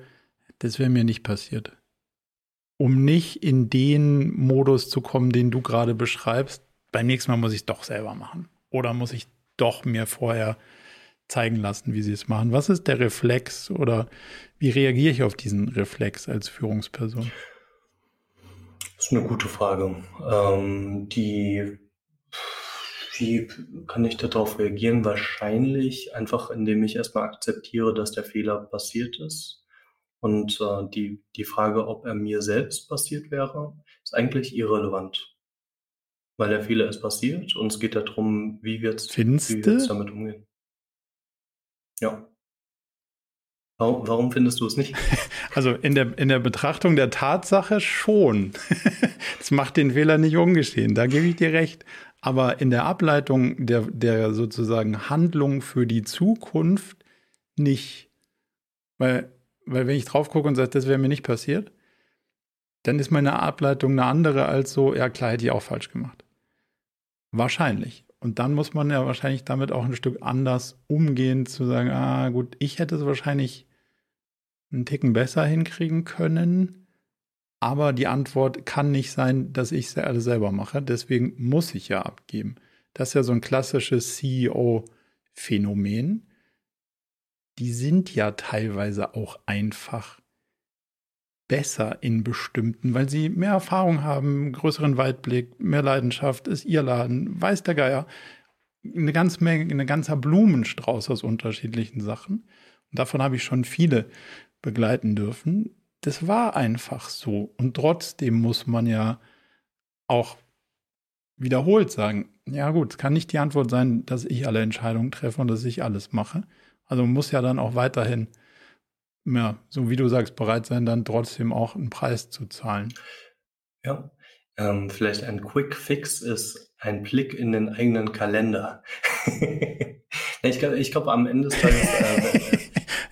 das wäre mir nicht passiert. Um nicht in den Modus zu kommen, den du gerade beschreibst, beim nächsten Mal muss ich es doch selber machen. Oder muss ich doch mir vorher zeigen lassen, wie sie es machen. Was ist der Reflex oder wie reagiere ich auf diesen Reflex als Führungsperson? Das ist eine gute Frage. Ähm, die, wie kann ich darauf reagieren? Wahrscheinlich einfach, indem ich erstmal akzeptiere, dass der Fehler passiert ist und äh, die, die Frage, ob er mir selbst passiert wäre, ist eigentlich irrelevant. Weil der Fehler ist passiert und es geht darum, wie wir jetzt damit umgehen. Ja. Warum, warum findest du es nicht? [laughs] Also in der, in der Betrachtung der Tatsache schon. [laughs] Es macht den Fehler nicht ungeschehen, da gebe ich dir recht. Aber in der Ableitung der, der sozusagen Handlung für die Zukunft nicht. Weil weil wenn ich drauf gucke und sage, das wäre mir nicht passiert, dann ist meine Ableitung eine andere als so, ja klar, hätte ich auch falsch gemacht. Wahrscheinlich. Und dann muss man ja wahrscheinlich damit auch ein Stück anders umgehen, zu sagen, ah gut, ich hätte es wahrscheinlich einen Ticken besser hinkriegen können, aber die Antwort kann nicht sein, dass ich es alles selber mache. Deswegen muss ich ja abgeben. Das ist ja so ein klassisches CEO-Phänomen die sind ja teilweise auch einfach besser in bestimmten, weil sie mehr Erfahrung haben, größeren Weitblick, mehr Leidenschaft, ist ihr Laden, weiß der Geier. Eine ganze Menge, eine ganzer Blumenstrauß aus unterschiedlichen Sachen. Und davon habe ich schon viele begleiten dürfen. Das war einfach so. Und trotzdem muss man ja auch wiederholt sagen, ja gut, es kann nicht die Antwort sein, dass ich alle Entscheidungen treffe und dass ich alles mache. Also man muss ja dann auch weiterhin, ja, so wie du sagst, bereit sein, dann trotzdem auch einen Preis zu zahlen. Ja, ähm, vielleicht ein Quick Fix ist ein Blick in den eigenen Kalender. [laughs] ich glaube, ich glaub, am Ende des Tages. Äh,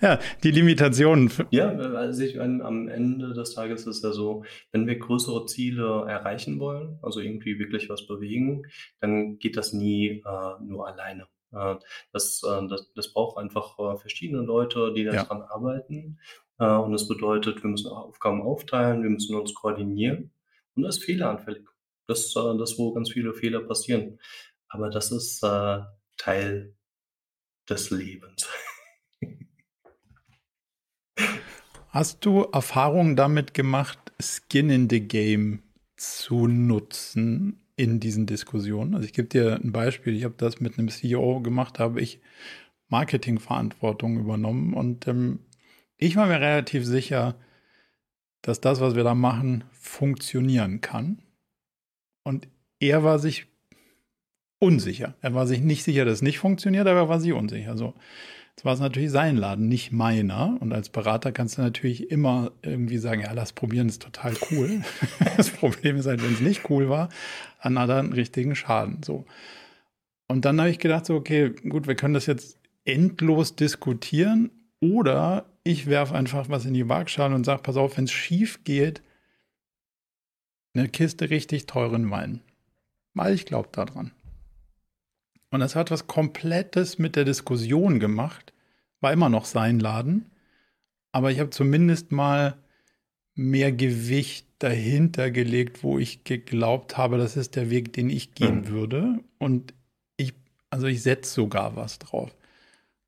[laughs] ja, die Limitationen. Ja, also ich meine, am Ende des Tages ist ja so, wenn wir größere Ziele erreichen wollen, also irgendwie wirklich was bewegen, dann geht das nie äh, nur alleine. Äh, das, äh, das, das braucht einfach äh, verschiedene Leute, die daran ja. arbeiten. Und das bedeutet, wir müssen Aufgaben aufteilen, wir müssen uns koordinieren. Und das ist fehleranfällig. Das ist das, wo ganz viele Fehler passieren. Aber das ist Teil des Lebens. [laughs] Hast du Erfahrungen damit gemacht, Skin in the Game zu nutzen in diesen Diskussionen. Also ich gebe dir ein Beispiel. Ich habe das mit einem CEO gemacht, habe ich Marketingverantwortung übernommen und ähm, ich war mir relativ sicher, dass das, was wir da machen, funktionieren kann. Und er war sich unsicher. Er war sich nicht sicher, dass es nicht funktioniert, aber er war sich unsicher. So. Jetzt war es natürlich sein Laden, nicht meiner. Und als Berater kannst du natürlich immer irgendwie sagen, ja, lass probieren, ist total cool. [laughs] das Problem ist halt, wenn es nicht cool war, dann hat er einen richtigen Schaden. So. Und dann habe ich gedacht, so, okay, gut, wir können das jetzt endlos diskutieren oder ich werfe einfach was in die Waagschale und sage, pass auf, wenn es schief geht, eine Kiste richtig teuren Wein. Weil ich glaube daran. Und das hat was Komplettes mit der Diskussion gemacht. War immer noch sein Laden. Aber ich habe zumindest mal mehr Gewicht dahinter gelegt, wo ich geglaubt habe, das ist der Weg, den ich gehen mhm. würde. Und ich, also ich setze sogar was drauf.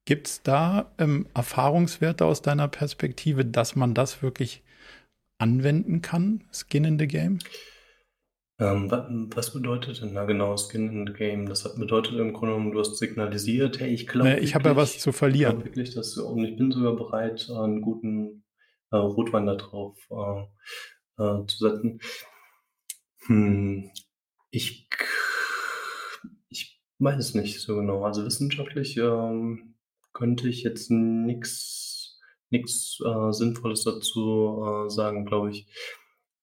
Gibt es da ähm, Erfahrungswerte aus deiner Perspektive, dass man das wirklich anwenden kann, Skin in the Game? Ähm, was bedeutet denn da genau Skin in the Game? Das bedeutet im Grunde genommen, du hast signalisiert, hey, ich glaube. Nee, ich habe ja was zu verlieren. wirklich, dass, und ich bin sogar bereit, einen guten äh, Rotwein da drauf äh, äh, zu setzen. Hm, ich, ich weiß es nicht so genau. Also wissenschaftlich ähm, könnte ich jetzt nichts nichts äh, Sinnvolles dazu äh, sagen, glaube ich.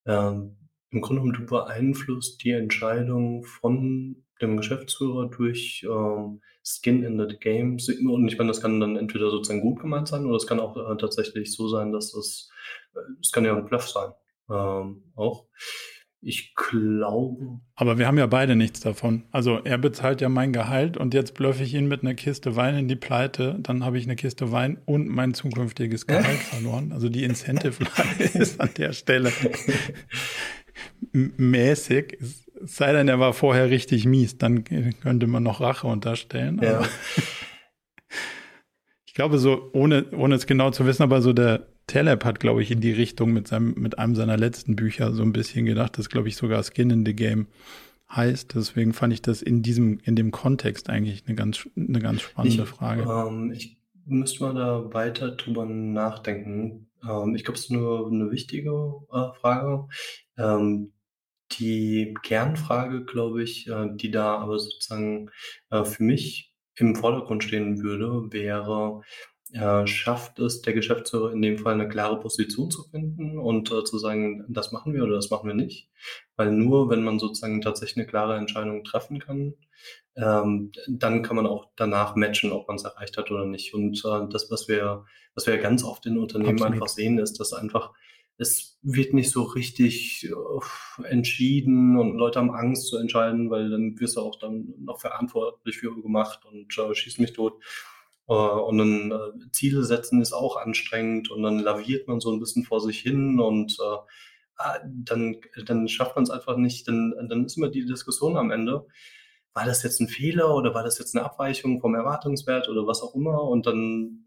Ähm, im Grunde genommen, du beeinflusst die Entscheidung von dem Geschäftsführer durch ähm, Skin in the Game. Und ich meine, das kann dann entweder sozusagen gut gemeint sein oder es kann auch äh, tatsächlich so sein, dass es, äh, es kann ja ein Bluff sein. Ähm, auch. Ich glaube. Aber wir haben ja beide nichts davon. Also er bezahlt ja mein Gehalt und jetzt blöffe ich ihn mit einer Kiste Wein in die Pleite. Dann habe ich eine Kiste Wein und mein zukünftiges Gehalt [laughs] verloren. Also die Incentive [laughs] ist an der Stelle [laughs] mäßig. Es sei denn, er war vorher richtig mies, dann könnte man noch Rache unterstellen. Ja. ich glaube, so, ohne, ohne es genau zu wissen, aber so der Telep hat, glaube ich, in die Richtung mit seinem, mit einem seiner letzten Bücher so ein bisschen gedacht, das glaube ich sogar Skin in the Game heißt. Deswegen fand ich das in diesem, in dem Kontext eigentlich eine ganz, eine ganz spannende ich, Frage. Ähm, ich müsste mal da weiter drüber nachdenken. Ähm, ich glaube, es ist nur eine wichtige äh, Frage. Ähm, die Kernfrage, glaube ich, äh, die da aber sozusagen äh, für mich im Vordergrund stehen würde, wäre, äh, schafft es der Geschäftsführer in dem Fall eine klare Position zu finden und zu sagen, das machen wir oder das machen wir nicht. Weil nur wenn man sozusagen tatsächlich eine klare Entscheidung treffen kann, ähm, dann kann man auch danach matchen, ob man es erreicht hat oder nicht. Und das, was wir, was wir ganz oft in Unternehmen Absolut. einfach sehen, ist, dass einfach es wird nicht so richtig äh, entschieden und Leute haben Angst zu entscheiden, weil dann wirst du auch dann noch verantwortlich für gemacht und äh, schießt mich tot. Äh, und dann äh, Ziele setzen ist auch anstrengend und dann laviert man so ein bisschen vor sich hin und äh, ah, dann, dann schafft man es einfach nicht. Dann, dann ist immer die Diskussion am Ende war das jetzt ein Fehler oder war das jetzt eine Abweichung vom Erwartungswert oder was auch immer? Und dann,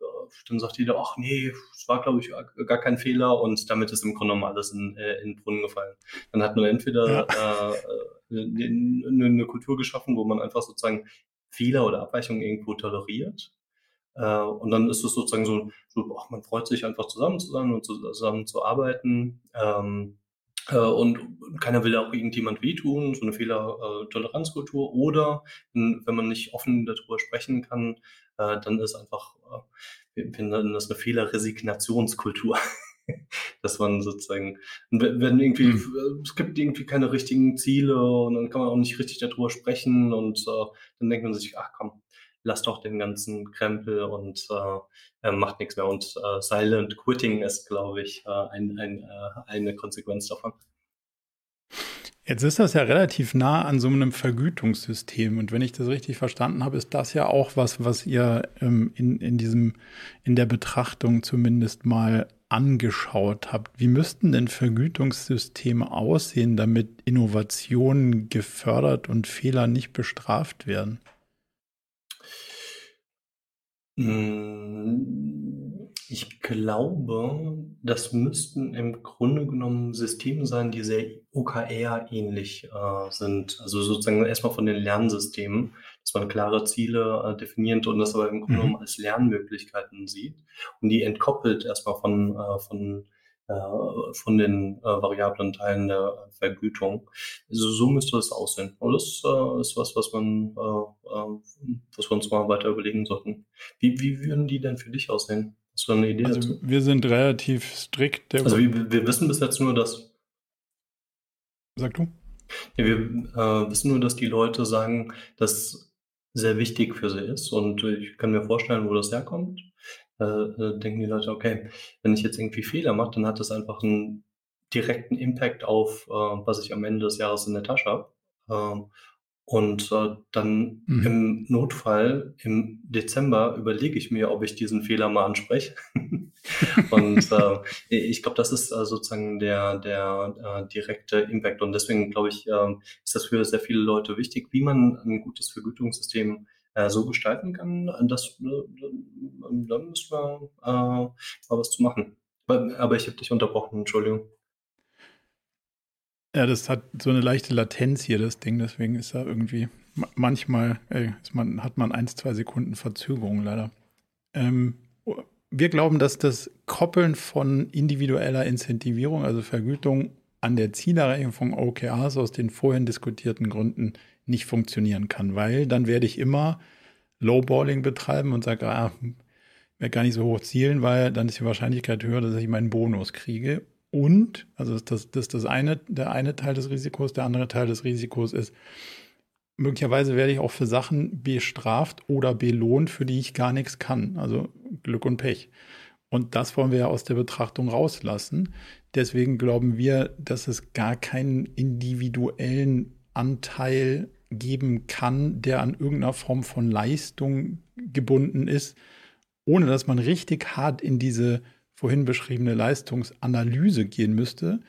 dann sagt jeder, ach nee, es war, glaube ich, gar kein Fehler und damit ist im Grunde genommen alles in, äh, in den Brunnen gefallen. Dann hat man entweder ja. äh, eine, eine Kultur geschaffen, wo man einfach sozusagen Fehler oder Abweichungen irgendwo toleriert. Äh, und dann ist es sozusagen so, so ach, man freut sich einfach zusammen zu sein und zusammen zu arbeiten. Ähm, äh, und keiner will auch irgendjemand wehtun, so eine Fehler-Toleranzkultur. Äh, Oder wenn man nicht offen darüber sprechen kann, äh, dann ist einfach, wir nennen das eine Fehler-Resignationskultur. [laughs] dass man sozusagen, wenn irgendwie, mhm. es gibt irgendwie keine richtigen Ziele und dann kann man auch nicht richtig darüber sprechen und äh, dann denkt man sich, ach komm, lass doch den ganzen Krempel und äh, macht nichts mehr. Und äh, Silent Quitting ist, glaube ich, äh, ein, ein, äh, eine Konsequenz davon. Jetzt ist das ja relativ nah an so einem Vergütungssystem. Und wenn ich das richtig verstanden habe, ist das ja auch was, was ihr ähm, in, in diesem, in der Betrachtung zumindest mal angeschaut habt. Wie müssten denn Vergütungssysteme aussehen, damit Innovationen gefördert und Fehler nicht bestraft werden? Hm, ich glaube, das müssten im Grunde genommen Systeme sein, die sehr OKR-ähnlich äh, sind. Also sozusagen erstmal von den Lernsystemen, dass man klare Ziele äh, definiert und das aber im Grunde mhm. genommen als Lernmöglichkeiten sieht und die entkoppelt erstmal von, äh, von äh, von den äh, variablen Teilen der Vergütung. Also so müsste es aussehen. Und das äh, ist was, was man, äh, äh, was wir uns mal weiter überlegen sollten. Wie, wie würden die denn für dich aussehen? Hast du eine Idee also dazu? Wir sind relativ strikt. also wir, wir wissen bis jetzt nur, dass. Sag du? Ja, wir äh, wissen nur, dass die Leute sagen, dass sehr wichtig für sie ist. Und ich kann mir vorstellen, wo das herkommt. Äh, äh, denken die Leute, okay, wenn ich jetzt irgendwie Fehler mache, dann hat das einfach einen direkten Impact auf, äh, was ich am Ende des Jahres in der Tasche habe. Ähm, und äh, dann mhm. im Notfall im Dezember überlege ich mir, ob ich diesen Fehler mal anspreche. [laughs] und äh, ich glaube, das ist äh, sozusagen der, der äh, direkte Impact. Und deswegen glaube ich, äh, ist das für sehr viele Leute wichtig, wie man ein gutes Vergütungssystem äh, so gestalten kann. dass äh, da müssen wir äh, mal was zu machen. Aber ich habe dich unterbrochen, Entschuldigung. Ja, das hat so eine leichte Latenz hier, das Ding. Deswegen ist da irgendwie manchmal ey, man, hat man ein, zwei Sekunden Verzögerung leider. Ähm, wir glauben, dass das Koppeln von individueller Incentivierung, also Vergütung, an der Zielerreichung von OKRs aus den vorhin diskutierten Gründen nicht funktionieren kann, weil dann werde ich immer Lowballing betreiben und sage, ah, werde gar nicht so hoch zielen, weil dann ist die Wahrscheinlichkeit höher, dass ich meinen Bonus kriege. Und, also das, das ist das eine, der eine Teil des Risikos, der andere Teil des Risikos ist, möglicherweise werde ich auch für Sachen bestraft oder belohnt, für die ich gar nichts kann. Also Glück und Pech. Und das wollen wir ja aus der Betrachtung rauslassen. Deswegen glauben wir, dass es gar keinen individuellen Anteil geben kann, der an irgendeiner Form von Leistung gebunden ist, ohne dass man richtig hart in diese vorhin beschriebene Leistungsanalyse gehen müsste,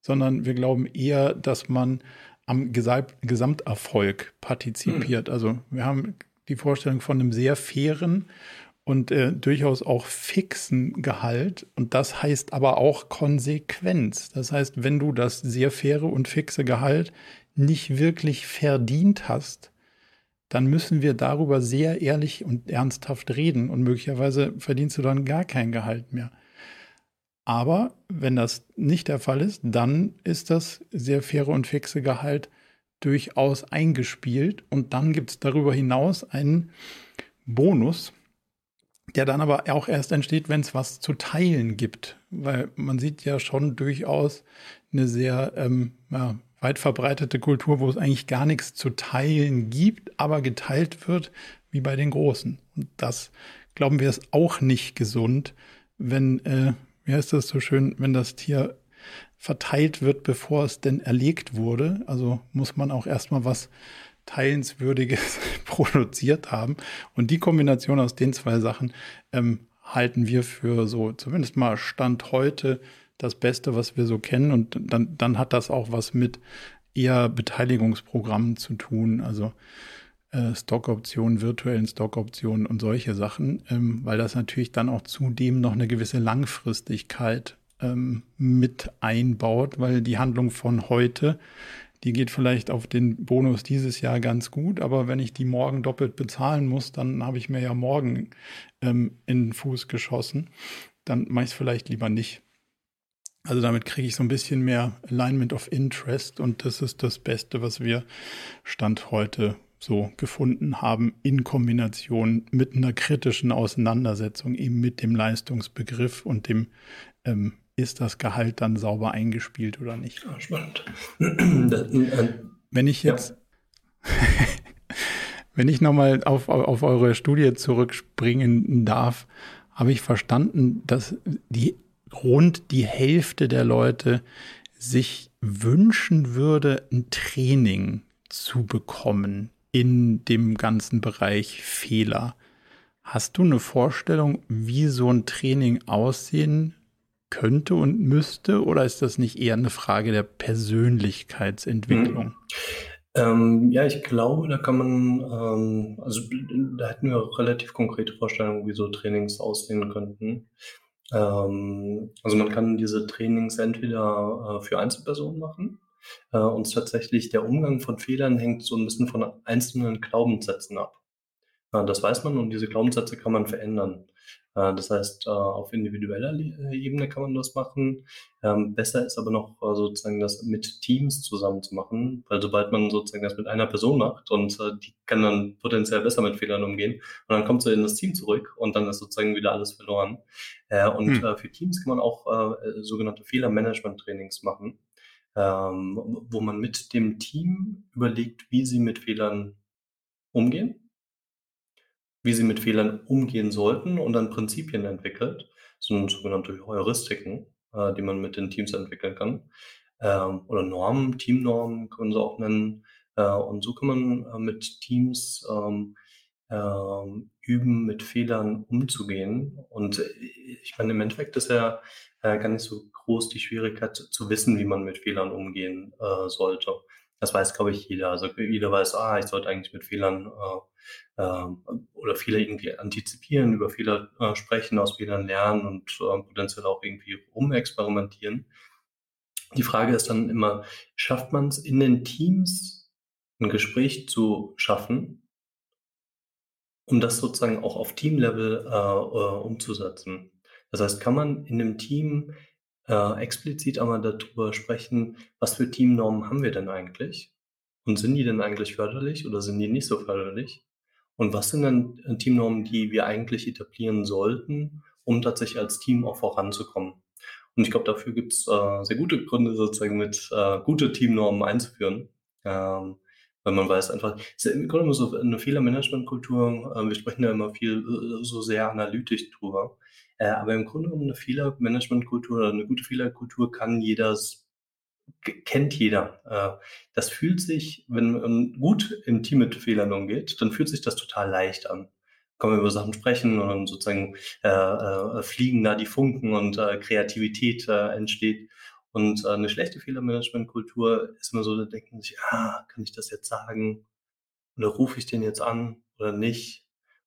sondern wir glauben eher, dass man am Gesamterfolg partizipiert. Mhm. Also wir haben die Vorstellung von einem sehr fairen und äh, durchaus auch fixen Gehalt. Und das heißt aber auch Konsequenz. Das heißt, wenn du das sehr faire und fixe Gehalt nicht wirklich verdient hast, dann müssen wir darüber sehr ehrlich und ernsthaft reden und möglicherweise verdienst du dann gar kein Gehalt mehr. Aber wenn das nicht der Fall ist, dann ist das sehr faire und fixe Gehalt durchaus eingespielt. Und dann gibt es darüber hinaus einen Bonus, der dann aber auch erst entsteht, wenn es was zu teilen gibt. Weil man sieht ja schon durchaus eine sehr ähm, ja, weit verbreitete Kultur, wo es eigentlich gar nichts zu teilen gibt, aber geteilt wird, wie bei den Großen. Und das, glauben wir, ist auch nicht gesund, wenn äh, wie heißt das so schön, wenn das Tier verteilt wird, bevor es denn erlegt wurde. Also muss man auch erstmal was Teilenswürdiges [laughs] produziert haben. Und die Kombination aus den zwei Sachen ähm, halten wir für so zumindest mal Stand heute das Beste, was wir so kennen. Und dann, dann hat das auch was mit eher Beteiligungsprogrammen zu tun. Also äh, Stockoptionen, virtuellen Stockoptionen und solche Sachen, ähm, weil das natürlich dann auch zudem noch eine gewisse Langfristigkeit ähm, mit einbaut, weil die Handlung von heute, die geht vielleicht auf den Bonus dieses Jahr ganz gut, aber wenn ich die morgen doppelt bezahlen muss, dann habe ich mir ja morgen ähm, in den Fuß geschossen. Dann mache ich es vielleicht lieber nicht. Also damit kriege ich so ein bisschen mehr Alignment of Interest und das ist das Beste, was wir Stand heute so gefunden haben in Kombination mit einer kritischen Auseinandersetzung eben mit dem Leistungsbegriff und dem, ähm, ist das Gehalt dann sauber eingespielt oder nicht. Spannend. [clears throat] Wenn ich jetzt, ja. [laughs] wenn ich nochmal auf, auf eure Studie zurückspringen darf, habe ich verstanden, dass die rund die Hälfte der Leute sich wünschen würde, ein Training zu bekommen in dem ganzen Bereich Fehler. Hast du eine Vorstellung, wie so ein Training aussehen könnte und müsste? Oder ist das nicht eher eine Frage der Persönlichkeitsentwicklung? Hm. Ähm, ja, ich glaube, da kann man, ähm, also da hätten wir relativ konkrete Vorstellungen, wie so Trainings aussehen könnten. Ähm, also man kann diese Trainings entweder äh, für Einzelpersonen machen äh, und tatsächlich der Umgang von Fehlern hängt so ein bisschen von einzelnen Glaubenssätzen ab. Äh, das weiß man und diese Glaubenssätze kann man verändern. Äh, das heißt, äh, auf individueller Ebene kann man das machen. Ähm, besser ist aber noch sozusagen das mit Teams zusammen zu machen, weil sobald man sozusagen das mit einer Person macht und die kann dann potenziell besser mit Fehlern umgehen und dann kommt sie in das Team zurück und dann ist sozusagen wieder alles verloren. Und hm. für Teams kann man auch sogenannte Fehlermanagement-Trainings machen, ähm, wo man mit dem Team überlegt, wie sie mit Fehlern umgehen wie sie mit Fehlern umgehen sollten und dann Prinzipien entwickelt, so sogenannte Heuristiken, äh, die man mit den Teams entwickeln kann. Ähm, oder Normen, Teamnormen können sie auch nennen. Äh, und so kann man äh, mit Teams ähm, ähm, üben, mit Fehlern umzugehen. Und äh, ich meine, im Endeffekt ist ja äh, gar nicht so groß die Schwierigkeit zu wissen, wie man mit Fehlern umgehen äh, sollte. Das weiß, glaube ich, jeder. Also jeder weiß, ah, ich sollte eigentlich mit Fehlern äh, äh, oder Fehler irgendwie antizipieren, über Fehler äh, sprechen, aus Fehlern lernen und äh, potenziell auch irgendwie rumexperimentieren. Die Frage ist dann immer, schafft man es in den Teams, ein Gespräch zu schaffen, um das sozusagen auch auf Teamlevel äh, äh, umzusetzen? Das heißt, kann man in einem Team äh, explizit einmal darüber sprechen, was für Teamnormen haben wir denn eigentlich? Und sind die denn eigentlich förderlich oder sind die nicht so förderlich? Und was sind denn äh, Teamnormen, die wir eigentlich etablieren sollten, um tatsächlich als Team auch voranzukommen? Und ich glaube, dafür gibt es äh, sehr gute Gründe, sozusagen mit äh, gute Teamnormen einzuführen. Ähm, weil man weiß einfach, ist im Grunde so eine Fehlermanagementkultur, äh, wir sprechen ja immer viel äh, so sehr analytisch drüber. Äh, aber im Grunde genommen eine Fehlermanagementkultur oder eine gute Fehlerkultur kann jeder, kennt jeder. Äh, das fühlt sich, wenn man gut im Team mit Fehlern umgeht, dann fühlt sich das total leicht an. Kann man über Sachen sprechen und sozusagen äh, äh, fliegen da die Funken und äh, Kreativität äh, entsteht. Und äh, eine schlechte Fehlermanagementkultur ist immer so, da denken sich, ah, kann ich das jetzt sagen? Oder rufe ich den jetzt an oder nicht?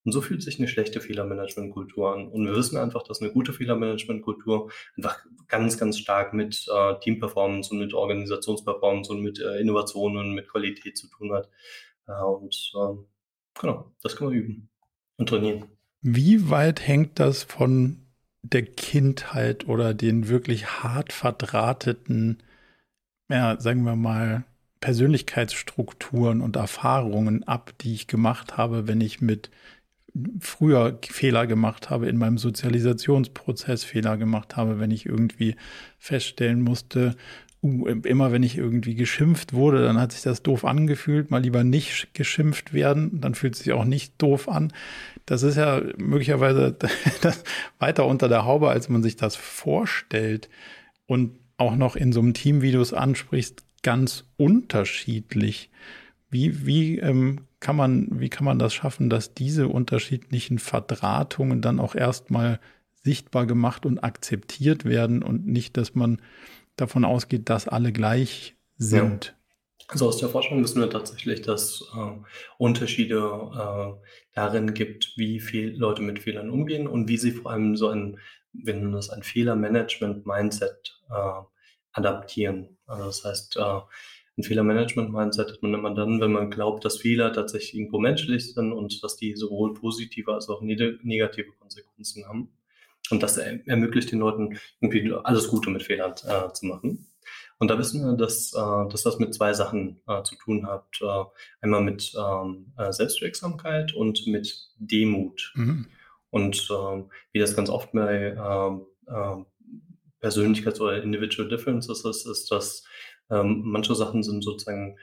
Und so fühlt sich eine schlechte Fehlermanagementkultur an. Und wir wissen einfach, dass eine gute Fehlermanagementkultur einfach ganz, ganz stark mit äh, Teamperformance und mit Organisationsperformance und mit äh, Innovationen und mit Qualität zu tun hat. Äh, und ähm, genau, das kann man üben und trainieren. Wie weit hängt das von der Kindheit oder den wirklich hart verdrahteten, ja, sagen wir mal, Persönlichkeitsstrukturen und Erfahrungen ab, die ich gemacht habe, wenn ich mit früher Fehler gemacht habe, in meinem Sozialisationsprozess Fehler gemacht habe, wenn ich irgendwie feststellen musste, uh, immer wenn ich irgendwie geschimpft wurde, dann hat sich das doof angefühlt, mal lieber nicht geschimpft werden, dann fühlt es sich auch nicht doof an. Das ist ja möglicherweise [laughs] weiter unter der Haube, als man sich das vorstellt. Und auch noch in so einem Team, wie du es ansprichst, ganz unterschiedlich. Wie, wie ähm, kann man, wie kann man das schaffen, dass diese unterschiedlichen Verdrahtungen dann auch erstmal sichtbar gemacht und akzeptiert werden und nicht, dass man davon ausgeht, dass alle gleich sind? Ja. Also aus der Forschung wissen wir tatsächlich, dass äh, Unterschiede äh, darin gibt, wie viel Leute mit Fehlern umgehen und wie sie vor allem so ein, wir nennen das ein Fehlermanagement-Mindset äh, adaptieren. Also das heißt, äh, ein Fehlermanagement-Mindset hat man immer dann, wenn man glaubt, dass Fehler tatsächlich irgendwo menschlich sind und dass die sowohl positive als auch negative Konsequenzen haben. Und das ermöglicht den Leuten irgendwie alles Gute mit Fehlern äh, zu machen. Und da wissen wir, dass, äh, dass das mit zwei Sachen äh, zu tun hat. Äh, einmal mit ähm, äh, Selbstwirksamkeit und mit Demut. Mhm. Und ähm, wie das ganz oft bei äh, Persönlichkeits- oder Individual Differences ist, ist, dass ähm, manche Sachen sind sozusagen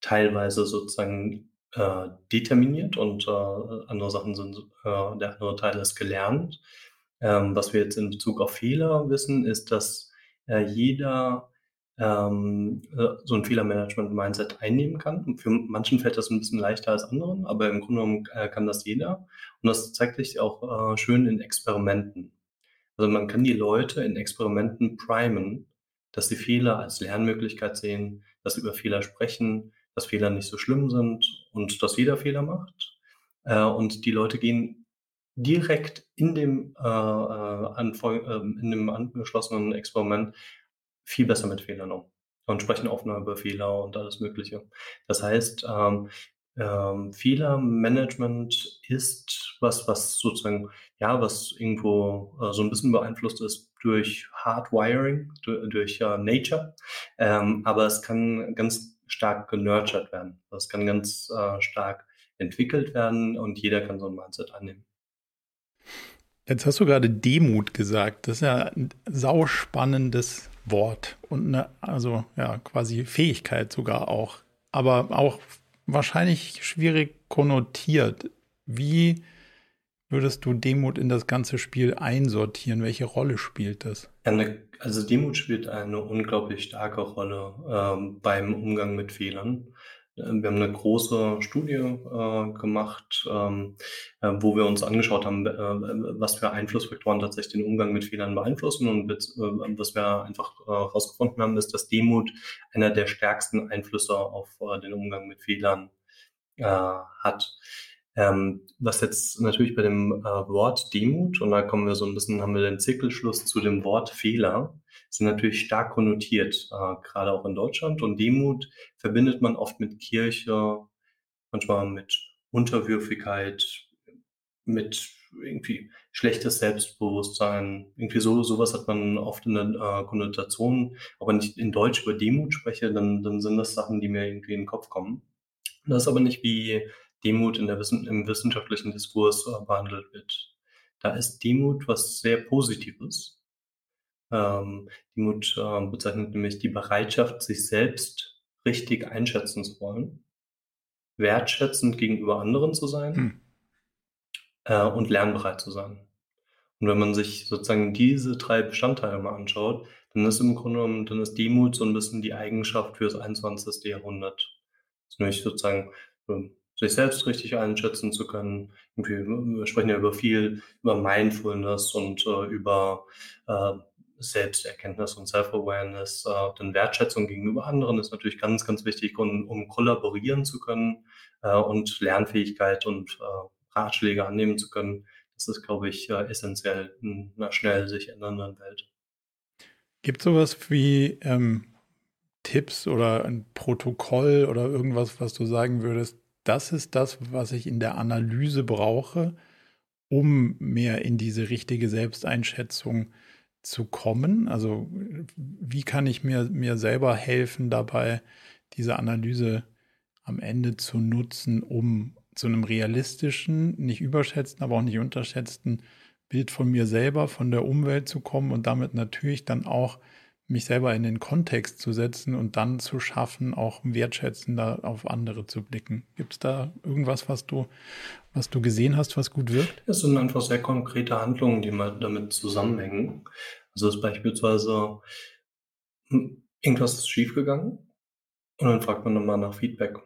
teilweise sozusagen äh, determiniert und äh, andere Sachen sind, äh, der andere Teil ist gelernt. Ähm, was wir jetzt in Bezug auf Fehler wissen, ist, dass äh, jeder ähm, äh, so ein Fehlermanagement-Mindset einnehmen kann. Für manchen fällt das ein bisschen leichter als anderen, aber im Grunde genommen äh, kann das jeder. Und das zeigt sich auch schön in Experimenten. Also man kann die Leute in Experimenten primen, dass sie Fehler als Lernmöglichkeit sehen, dass sie über Fehler sprechen, dass Fehler nicht so schlimm sind und dass jeder Fehler macht. Äh, und die Leute gehen direkt in dem, äh, äh, in dem angeschlossenen Experiment viel besser mit Fehlern um und sprechen offener über Fehler und alles Mögliche. Das heißt, ähm, ähm, Fehlermanagement ist was, was sozusagen, ja, was irgendwo äh, so ein bisschen beeinflusst ist durch Hardwiring, durch, durch uh, Nature, ähm, aber es kann ganz stark genurtured werden. Es kann ganz äh, stark entwickelt werden und jeder kann so ein Mindset annehmen. Jetzt hast du gerade Demut gesagt. Das ist ja ein sauspannendes Wort und eine, also ja, quasi Fähigkeit sogar auch. Aber auch wahrscheinlich schwierig konnotiert. Wie würdest du Demut in das ganze Spiel einsortieren? Welche Rolle spielt das? also Demut spielt eine unglaublich starke Rolle ähm, beim Umgang mit Fehlern. Ähm, wir haben eine große Studie äh, gemacht, ähm, äh, wo wir uns angeschaut haben, äh, was für Einflussfaktoren tatsächlich den Umgang mit Fehlern beeinflussen. Und äh, was wir einfach herausgefunden haben, ist, dass Demut einer der stärksten Einflüsse auf äh, den Umgang mit Fehlern äh, hat. Ähm, was jetzt natürlich bei dem äh, Wort Demut, und da kommen wir so ein bisschen, haben wir den Zirkelschluss zu dem Wort Fehler, sind natürlich stark konnotiert, äh, gerade auch in Deutschland. Und Demut verbindet man oft mit Kirche, manchmal mit Unterwürfigkeit, mit irgendwie schlechtes Selbstbewusstsein. Irgendwie so, sowas hat man oft in der äh, Konnotation. Aber wenn ich in Deutsch über Demut spreche, dann, dann sind das Sachen, die mir irgendwie in den Kopf kommen. Das ist aber nicht wie Demut in der Wissen, im wissenschaftlichen Diskurs äh, behandelt wird. Da ist Demut was sehr Positives. Ähm, Demut äh, bezeichnet nämlich die Bereitschaft, sich selbst richtig einschätzen zu wollen, wertschätzend gegenüber anderen zu sein hm. äh, und lernbereit zu sein. Und wenn man sich sozusagen diese drei Bestandteile mal anschaut, dann ist im Grunde genommen, dann ist Demut so ein bisschen die Eigenschaft für das 21. Jahrhundert. Das ist nämlich sozusagen ähm, sich selbst richtig einschätzen zu können. Wir sprechen ja über viel, über Mindfulness und äh, über äh, Selbsterkenntnis und Self-Awareness. Äh, denn Wertschätzung gegenüber anderen ist natürlich ganz, ganz wichtig, um, um kollaborieren zu können äh, und Lernfähigkeit und äh, Ratschläge annehmen zu können. Das ist, glaube ich, äh, essentiell in einer schnell sich ändernden Welt. Gibt es sowas wie ähm, Tipps oder ein Protokoll oder irgendwas, was du sagen würdest, das ist das, was ich in der Analyse brauche, um mehr in diese richtige Selbsteinschätzung zu kommen. Also wie kann ich mir, mir selber helfen dabei, diese Analyse am Ende zu nutzen, um zu einem realistischen, nicht überschätzten, aber auch nicht unterschätzten Bild von mir selber, von der Umwelt zu kommen und damit natürlich dann auch mich selber in den Kontext zu setzen und dann zu schaffen, auch wertschätzender auf andere zu blicken. Gibt es da irgendwas, was du, was du gesehen hast, was gut wirkt? Es sind einfach sehr konkrete Handlungen, die mal damit zusammenhängen. Also ist beispielsweise hm, irgendwas ist schiefgegangen und dann fragt man nochmal nach Feedback.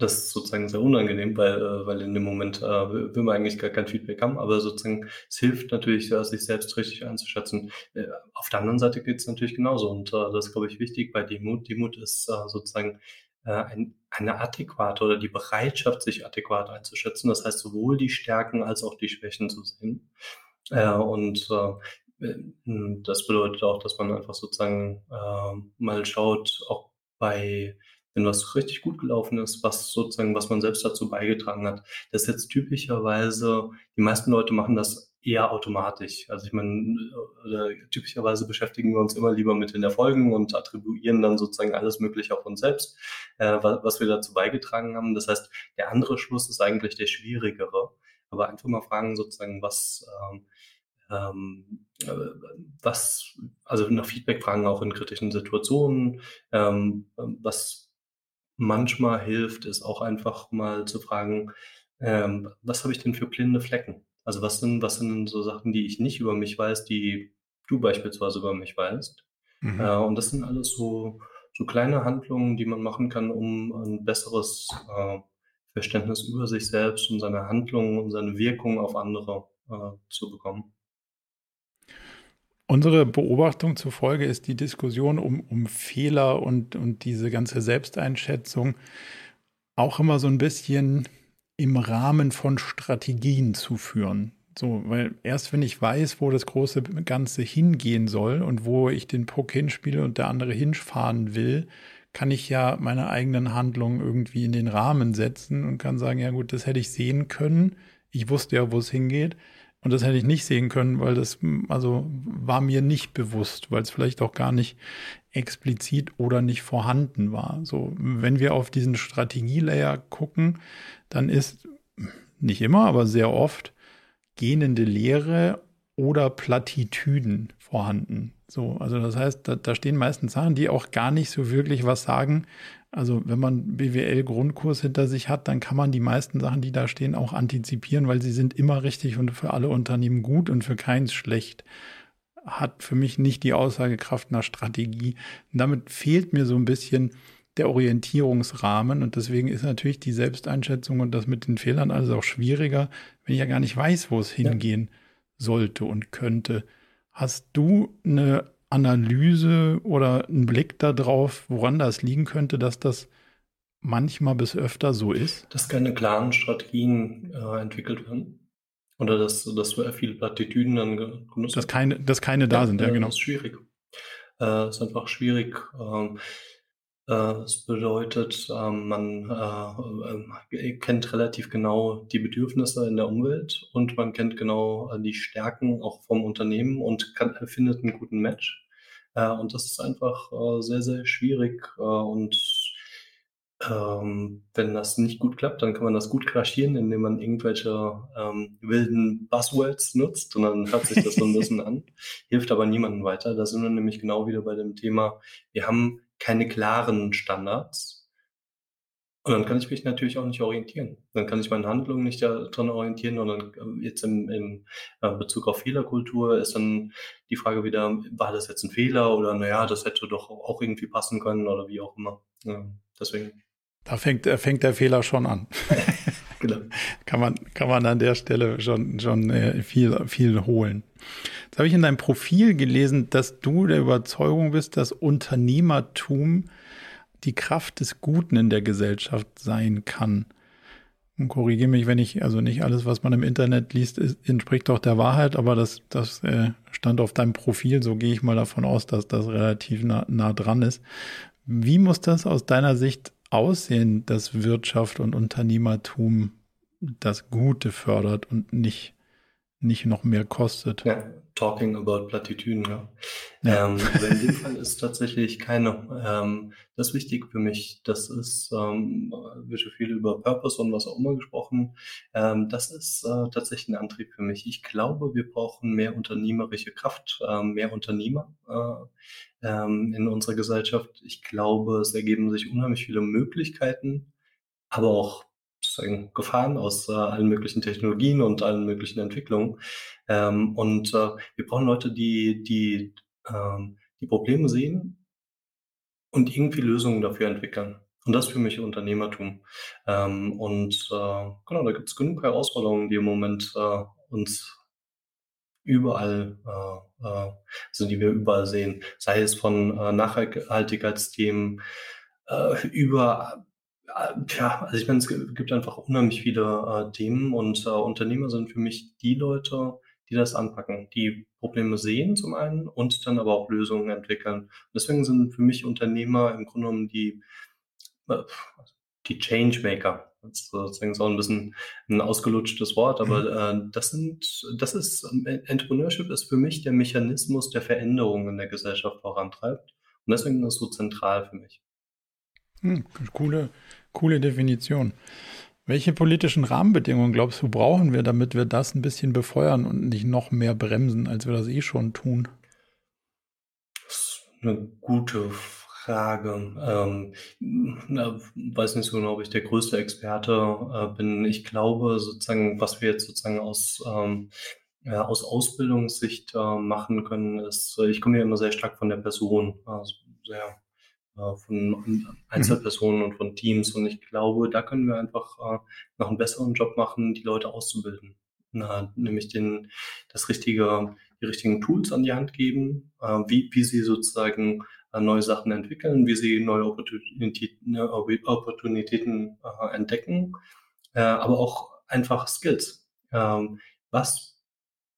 Das ist sozusagen sehr unangenehm, weil, äh, weil in dem Moment äh, will man eigentlich gar kein Feedback haben, aber sozusagen es hilft natürlich, sich selbst richtig einzuschätzen. Äh, auf der anderen Seite geht es natürlich genauso und äh, das ist, glaube ich, wichtig bei Demut. Demut ist äh, sozusagen äh, ein, eine adäquate oder die Bereitschaft, sich adäquat einzuschätzen. Das heißt, sowohl die Stärken als auch die Schwächen zu sehen. Äh, und äh, das bedeutet auch, dass man einfach sozusagen äh, mal schaut, auch bei wenn was richtig gut gelaufen ist, was sozusagen, was man selbst dazu beigetragen hat. Das ist jetzt typischerweise, die meisten Leute machen das eher automatisch. Also ich meine, typischerweise beschäftigen wir uns immer lieber mit den Erfolgen und attribuieren dann sozusagen alles Mögliche auf uns selbst, äh, was, was wir dazu beigetragen haben. Das heißt, der andere Schluss ist eigentlich der schwierigere. Aber einfach mal fragen sozusagen, was, ähm, ähm, äh, was, also nach Feedback fragen auch in kritischen Situationen, ähm, was manchmal hilft, ist auch einfach mal zu fragen, ähm, was habe ich denn für blinde Flecken? Also was sind, was sind so Sachen, die ich nicht über mich weiß, die du beispielsweise über mich weißt? Mhm. Äh, und das sind alles so, so kleine Handlungen, die man machen kann, um ein besseres äh, Verständnis über sich selbst und seine Handlungen und seine Wirkung auf andere äh, zu bekommen. Unsere Beobachtung zufolge ist die Diskussion um, um Fehler und, und diese ganze Selbsteinschätzung auch immer so ein bisschen im Rahmen von Strategien zu führen. So, weil erst wenn ich weiß, wo das große Ganze hingehen soll und wo ich den Puck hinspiele und der andere hinfahren will, kann ich ja meine eigenen Handlungen irgendwie in den Rahmen setzen und kann sagen, ja gut, das hätte ich sehen können. Ich wusste ja, wo es hingeht. Und das hätte ich nicht sehen können, weil das also war mir nicht bewusst, weil es vielleicht auch gar nicht explizit oder nicht vorhanden war. So, wenn wir auf diesen Strategielayer gucken, dann ist nicht immer, aber sehr oft gähnende Lehre oder Plattitüden vorhanden. So, also das heißt, da, da stehen meistens Sachen, die auch gar nicht so wirklich was sagen. Also wenn man BWL-Grundkurs hinter sich hat, dann kann man die meisten Sachen, die da stehen, auch antizipieren, weil sie sind immer richtig und für alle Unternehmen gut und für keins schlecht. Hat für mich nicht die Aussagekraft einer Strategie. Und damit fehlt mir so ein bisschen der Orientierungsrahmen und deswegen ist natürlich die Selbsteinschätzung und das mit den Fehlern alles auch schwieriger, wenn ich ja gar nicht weiß, wo es hingehen ja. sollte und könnte. Hast du eine Analyse oder einen Blick darauf, woran das liegen könnte, dass das manchmal bis öfter so ist? Dass keine klaren Strategien äh, entwickelt werden. Oder dass, dass viele Plattitüden dann genutzt werden. Dass keine, dass keine da ja, sind, ja, genau. Das ist schwierig. Äh, ist einfach schwierig. Ähm, äh, es bedeutet, ähm, man äh, äh, kennt relativ genau die Bedürfnisse in der Umwelt und man kennt genau die Stärken auch vom Unternehmen und kann, findet einen guten Match. Und das ist einfach sehr, sehr schwierig und ähm, wenn das nicht gut klappt, dann kann man das gut kaschieren, indem man irgendwelche ähm, wilden Buzzwords nutzt und dann hört sich das so ein bisschen an, [laughs] hilft aber niemandem weiter. Da sind wir nämlich genau wieder bei dem Thema, wir haben keine klaren Standards. Und dann kann ich mich natürlich auch nicht orientieren. Dann kann ich meine Handlungen nicht daran orientieren. Und dann ähm, jetzt im, im äh, Bezug auf Fehlerkultur ist dann die Frage wieder, war das jetzt ein Fehler oder naja, das hätte doch auch irgendwie passen können oder wie auch immer. Ja, deswegen. Da fängt, äh, fängt der Fehler schon an. [laughs] genau. kann, man, kann man an der Stelle schon, schon äh, viel, viel holen. Jetzt habe ich in deinem Profil gelesen, dass du der Überzeugung bist, dass Unternehmertum die Kraft des Guten in der Gesellschaft sein kann. Und korrigiere mich, wenn ich, also nicht alles, was man im Internet liest, ist, entspricht doch der Wahrheit, aber das, das äh, stand auf deinem Profil, so gehe ich mal davon aus, dass das relativ nah, nah dran ist. Wie muss das aus deiner Sicht aussehen, dass Wirtschaft und Unternehmertum das Gute fördert und nicht nicht noch mehr kostet. Ja, talking about Plattitüden, ja. ja. Ähm, in dem Fall ist tatsächlich keine. Ähm, das ist wichtig für mich. Das ist, ähm, wird schon viel über Purpose und was auch immer gesprochen. Ähm, das ist äh, tatsächlich ein Antrieb für mich. Ich glaube, wir brauchen mehr unternehmerische Kraft, äh, mehr Unternehmer äh, ähm, in unserer Gesellschaft. Ich glaube, es ergeben sich unheimlich viele Möglichkeiten, aber auch sozusagen Gefahren aus äh, allen möglichen Technologien und allen möglichen Entwicklungen. Ähm, und äh, wir brauchen Leute, die, die ähm, die Probleme sehen und irgendwie Lösungen dafür entwickeln. Und das für mich Unternehmertum. Ähm, und äh, genau, da gibt es genug Herausforderungen, die im Moment äh, uns überall, äh, äh, also die wir überall sehen, sei es von äh, Nachhaltigkeitsthemen äh, über ja, also ich meine, es gibt einfach unheimlich viele äh, Themen und äh, Unternehmer sind für mich die Leute, die das anpacken, die Probleme sehen zum einen und dann aber auch Lösungen entwickeln. Und deswegen sind für mich Unternehmer im Grunde genommen die, äh, die Changemaker. Das ist sozusagen so ein bisschen ein ausgelutschtes Wort, aber mhm. äh, das sind, das ist, äh, Entrepreneurship ist für mich der Mechanismus, der Veränderungen in der Gesellschaft vorantreibt. Und deswegen ist es so zentral für mich. Hm, coole, coole Definition. Welche politischen Rahmenbedingungen glaubst du, brauchen wir, damit wir das ein bisschen befeuern und nicht noch mehr bremsen, als wir das eh schon tun? Das ist eine gute Frage. Ähm, weiß nicht so genau, ob ich der größte Experte äh, bin. Ich glaube sozusagen, was wir jetzt sozusagen aus ähm, ja, aus Ausbildungssicht äh, machen können, ist, ich komme ja immer sehr stark von der Person, also sehr von Einzelpersonen und von Teams. Und ich glaube, da können wir einfach äh, noch einen besseren Job machen, die Leute auszubilden. Na, nämlich den, das richtige, die richtigen Tools an die Hand geben, äh, wie, wie sie sozusagen neue Sachen entwickeln, wie sie neue Opportunitäten, Opportunitäten entdecken, aber auch einfach Skills. Ähm, was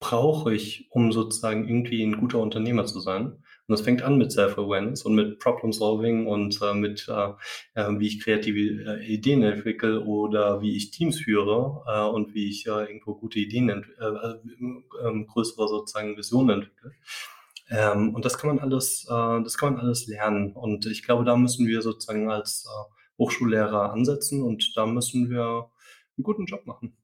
brauche ich, um sozusagen irgendwie ein guter Unternehmer zu sein? Und das fängt an mit Self-Awareness und mit Problem-Solving und äh, mit, äh, äh, wie ich kreative äh, Ideen entwickle oder wie ich Teams führe äh, und wie ich äh, irgendwo gute Ideen, äh, äh, größere sozusagen Visionen entwickle. Ähm, und das kann man alles, das kann man alles lernen. Und ich glaube, da müssen wir sozusagen als Hochschullehrer ansetzen und da müssen wir einen guten Job machen.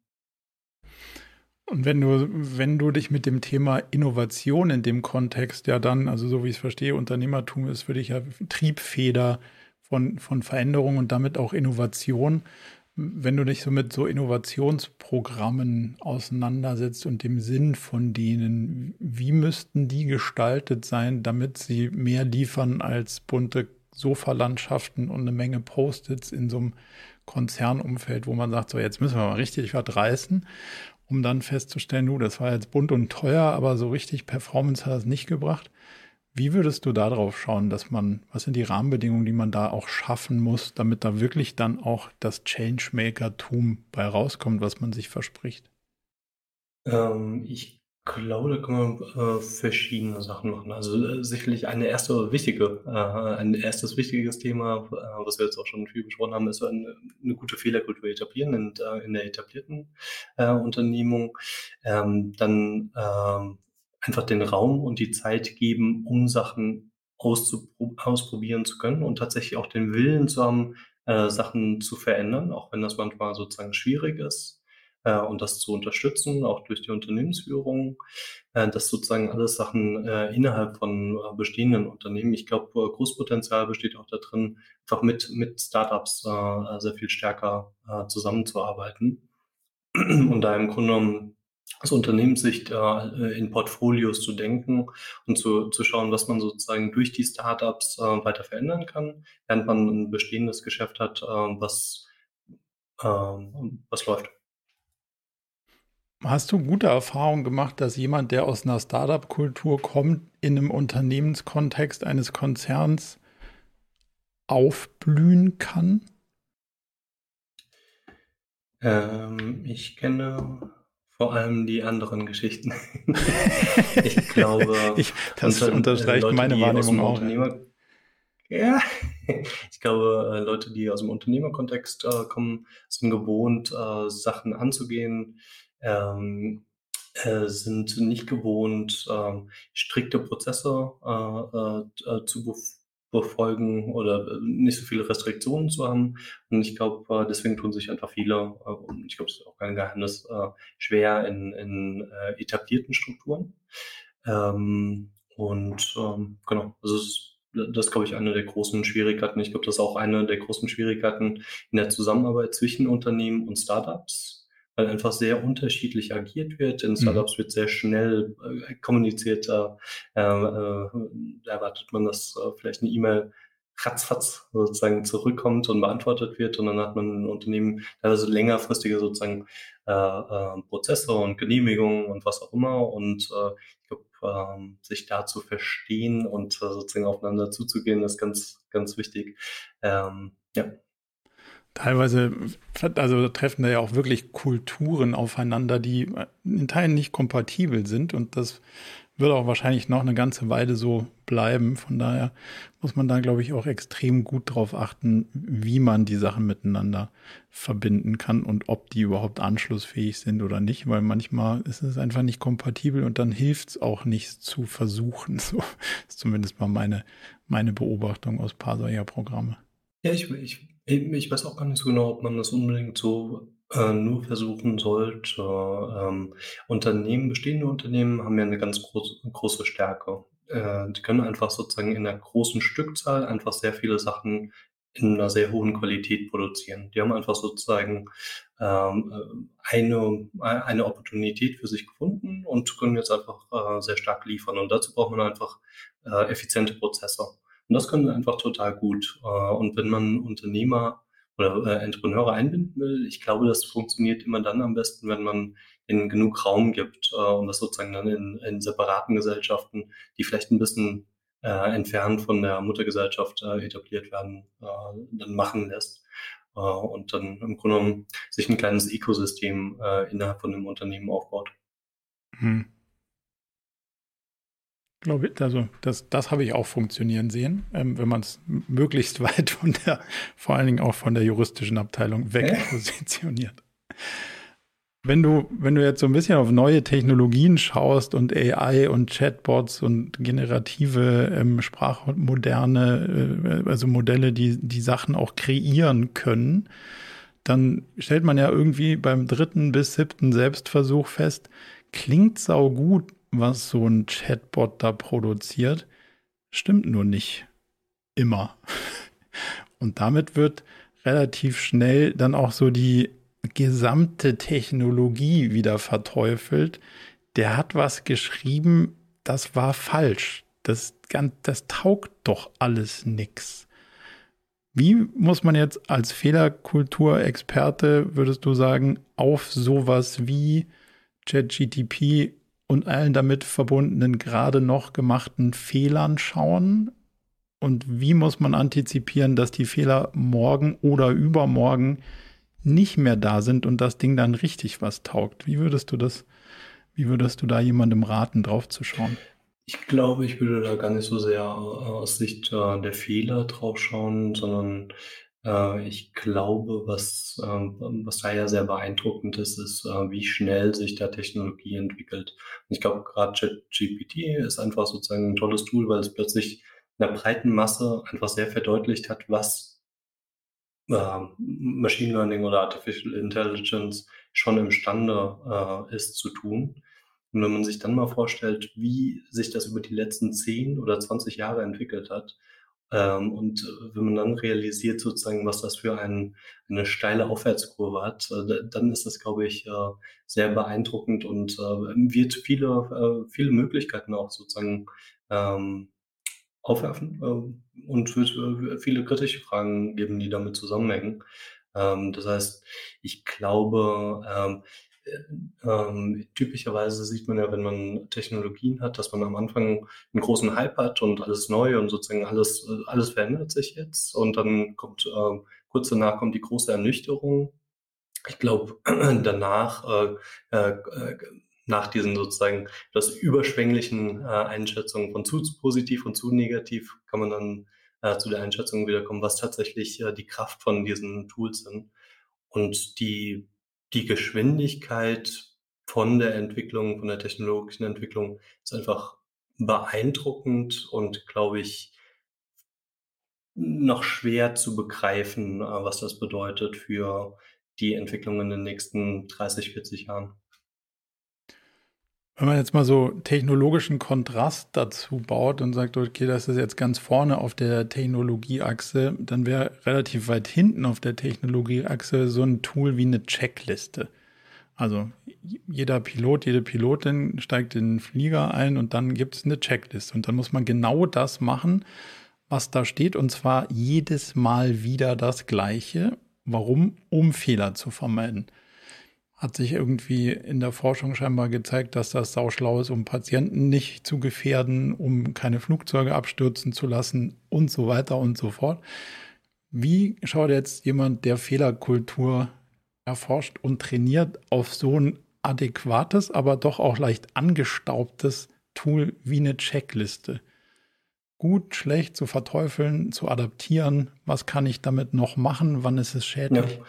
Und wenn du, wenn du dich mit dem Thema Innovation in dem Kontext ja dann, also so wie ich es verstehe, Unternehmertum ist für dich ja Triebfeder von, von Veränderung und damit auch Innovation. Wenn du dich so mit so Innovationsprogrammen auseinandersetzt und dem Sinn von denen, wie müssten die gestaltet sein, damit sie mehr liefern als bunte Sofalandschaften und eine Menge Post-its in so einem Konzernumfeld, wo man sagt, so jetzt müssen wir mal richtig was reißen um dann festzustellen, du, das war jetzt bunt und teuer, aber so richtig Performance hat es nicht gebracht. Wie würdest du da drauf schauen, dass man, was sind die Rahmenbedingungen, die man da auch schaffen muss, damit da wirklich dann auch das Changemaker-Tum bei rauskommt, was man sich verspricht? Ähm, ich glaube, da kann man äh, verschiedene Sachen machen. Also äh, sicherlich eine erste wichtige, äh, ein erstes wichtiges Thema, äh, was wir jetzt auch schon viel besprochen haben, ist eine, eine gute Fehlerkultur etablieren in, äh, in der etablierten äh, Unternehmung. Ähm, dann ähm, einfach den Raum und die Zeit geben, um Sachen ausprobieren zu können und tatsächlich auch den Willen zu haben, äh, Sachen zu verändern, auch wenn das manchmal sozusagen schwierig ist äh, und das zu unterstützen, auch durch die Unternehmensführung. Äh, das sozusagen alles Sachen äh, innerhalb von äh, bestehenden Unternehmen. Ich glaube, äh, Großpotenzial besteht auch da drin, einfach mit, mit Startups äh, sehr viel stärker äh, zusammenzuarbeiten. Und da im Grunde genommen aus Unternehmenssicht äh, in Portfolios zu denken und zu, zu schauen, was man sozusagen durch die Startups äh, weiter verändern kann, während man ein bestehendes Geschäft hat, äh, was, äh, was läuft. Hast du gute Erfahrungen gemacht, dass jemand, der aus einer Startup-Kultur kommt, in einem Unternehmenskontext eines Konzerns aufblühen kann? Ähm, ich kenne vor allem die anderen Geschichten. [laughs] ich glaube, ich, das unter, unterstreicht Leute, meine Wahrnehmung auch. Ja, [laughs] ich glaube, äh, Leute, die aus dem Unternehmerkontext äh, kommen, sind gewohnt, äh, Sachen anzugehen, ähm, äh, sind nicht gewohnt, ähm, strikte Prozesse äh, äh, zu befolgen oder äh, nicht so viele Restriktionen zu haben. Und ich glaube, äh, deswegen tun sich einfach viele, und ich glaube, es ist auch kein Geheimnis, schwer in, in etablierten Strukturen. Ähm, und ähm, genau, also es das ist, glaube ich, eine der großen Schwierigkeiten. Ich glaube, das ist auch eine der großen Schwierigkeiten in der Zusammenarbeit zwischen Unternehmen und Startups weil einfach sehr unterschiedlich agiert wird. In mhm. Startups mhm. wird sehr schnell äh, kommuniziert. Äh, äh, erwartet man, dass äh, vielleicht eine E-Mail ratzfatz sozusagen zurückkommt und beantwortet wird und dann hat man ein Unternehmen teilweise längerfristige sozusagen äh, äh, Prozesse und Genehmigungen und was auch immer und äh, ich glaube, ähm, sich da zu verstehen und äh, sozusagen aufeinander zuzugehen, ist ganz, ganz wichtig. Ähm, ja. Teilweise also treffen da ja auch wirklich Kulturen aufeinander, die in Teilen nicht kompatibel sind und das wird auch wahrscheinlich noch eine ganze Weile so bleiben. Von daher muss man da, glaube ich, auch extrem gut drauf achten, wie man die Sachen miteinander verbinden kann und ob die überhaupt anschlussfähig sind oder nicht, weil manchmal ist es einfach nicht kompatibel und dann hilft es auch nicht zu versuchen. [laughs] So ist zumindest mal meine, meine Beobachtung aus paar solcher Programme. Ja, ich, ich ich weiß auch gar nicht so genau, ob man das unbedingt so äh, nur versuchen sollte. Ähm, Unternehmen, bestehende Unternehmen haben ja eine ganz groß, große Stärke. Äh, die können einfach sozusagen in einer großen Stückzahl einfach sehr viele Sachen in einer sehr hohen Qualität produzieren. Die haben einfach sozusagen ähm, äh, eine, eine Opportunität für sich gefunden und können jetzt einfach äh, sehr stark liefern. Und dazu braucht man einfach äh, effiziente Prozesse. Und das können wir einfach total gut. Äh, und wenn man Unternehmer oder äh, Entrepreneure einbinden will, ich glaube, das funktioniert immer dann am besten, wenn man ihnen genug Raum gibt äh, und das sozusagen dann in, in separaten Gesellschaften, die vielleicht ein bisschen äh, entfernt von der Muttergesellschaft äh, etabliert werden, äh, dann machen lässt und dann im Grunde genommen sich ein kleines Ökosystem innerhalb von einem Unternehmen aufbaut. Hm. Glaube, also das, das habe ich auch funktionieren sehen, ähm, wenn man es möglichst [laughs] weit von der, vor allen Dingen auch von der juristischen Abteilung weg äh? positioniert. Wenn du, wenn du jetzt so ein bisschen auf neue Technologien schaust und AI und Chatbots und generative ähm, Sprachmoderne, äh, also Modelle, die die Sachen auch kreieren können, dann stellt man ja irgendwie beim dritten bis siebten Selbstversuch fest, klingt sau gut, was so ein Chatbot da produziert, stimmt nur nicht immer. [laughs] Und damit wird relativ schnell dann auch so die gesamte Technologie wieder verteufelt. Der hat was geschrieben, das war falsch. Das, das taugt doch alles nix. Wie muss man jetzt als Fehlerkulturexperte, würdest du sagen, auf sowas wie ChatGTP und allen damit verbundenen gerade noch gemachten Fehlern schauen? Und wie muss man antizipieren, dass die Fehler morgen oder übermorgen nicht mehr da sind und das Ding dann richtig was taugt? Wie würdest du das, wie würdest du da jemandem raten, drauf zu schauen? Ich glaube, ich würde da gar nicht so sehr aus Sicht äh, der Fehler drauf schauen, sondern äh, ich glaube, was, ähm, was da ja sehr beeindruckend ist, ist, äh, wie schnell sich da Technologie entwickelt. Ich glaube, gerade ChatGPT ist einfach sozusagen ein tolles Tool, weil es plötzlich in der breiten Masse einfach sehr verdeutlicht hat, was äh, Machine Learning oder Artificial Intelligence schon imstande äh, ist zu tun. Und wenn man sich dann mal vorstellt, wie sich das über die letzten 10 oder 20 Jahre entwickelt hat, ähm, und äh, wenn man dann realisiert sozusagen, was das für ein, eine steile Aufwärtskurve hat, äh, dann ist das, glaube ich, äh, sehr beeindruckend und wird viele, viele Möglichkeiten auch sozusagen ähm, aufwerfen und wird viele kritische Fragen geben, die damit zusammenhängen. Ähm, das heißt, ich glaube, ähm, typischerweise sieht man ja, wenn man Technologien hat, dass man am Anfang einen großen Hype hat und alles neu und sozusagen alles, alles verändert sich jetzt. Und dann kommt äh, kurz danach kommt die große Ernüchterung. Ich glaube, [clears throat] danach, äh, äh, nach diesen sozusagen das überschwänglichen äh, Einschätzungen von zu positiv und zu negativ, kann man dann äh, zu der Einschätzung wiederkommen, was tatsächlich äh, die Kraft von diesen Tools sind. Und die die Geschwindigkeit von der Entwicklung, von der technologischen Entwicklung ist einfach beeindruckend und, glaube ich, noch schwer zu begreifen, äh, was das bedeutet für die Entwicklung in den nächsten 30, 40 Jahren. Wenn man jetzt mal so technologischen Kontrast dazu baut und sagt, okay, das ist jetzt ganz vorne auf der Technologieachse, dann wäre relativ weit hinten auf der Technologieachse so ein Tool wie eine Checkliste. Also jeder Pilot, jede Pilotin steigt in den Flieger ein und dann gibt es eine Checkliste. Und dann muss man genau das machen, was da steht, und zwar jedes Mal wieder das Gleiche. Warum? Um Fehler zu vermeiden hat sich irgendwie in der Forschung scheinbar gezeigt, dass das sauschlau ist, um Patienten nicht zu gefährden, um keine Flugzeuge abstürzen zu lassen und so weiter und so fort. Wie schaut jetzt jemand, der Fehlerkultur erforscht und trainiert, auf so ein adäquates, aber doch auch leicht angestaubtes Tool wie eine Checkliste? Gut, schlecht zu verteufeln, zu adaptieren. Was kann ich damit noch machen? Wann ist es schädlich?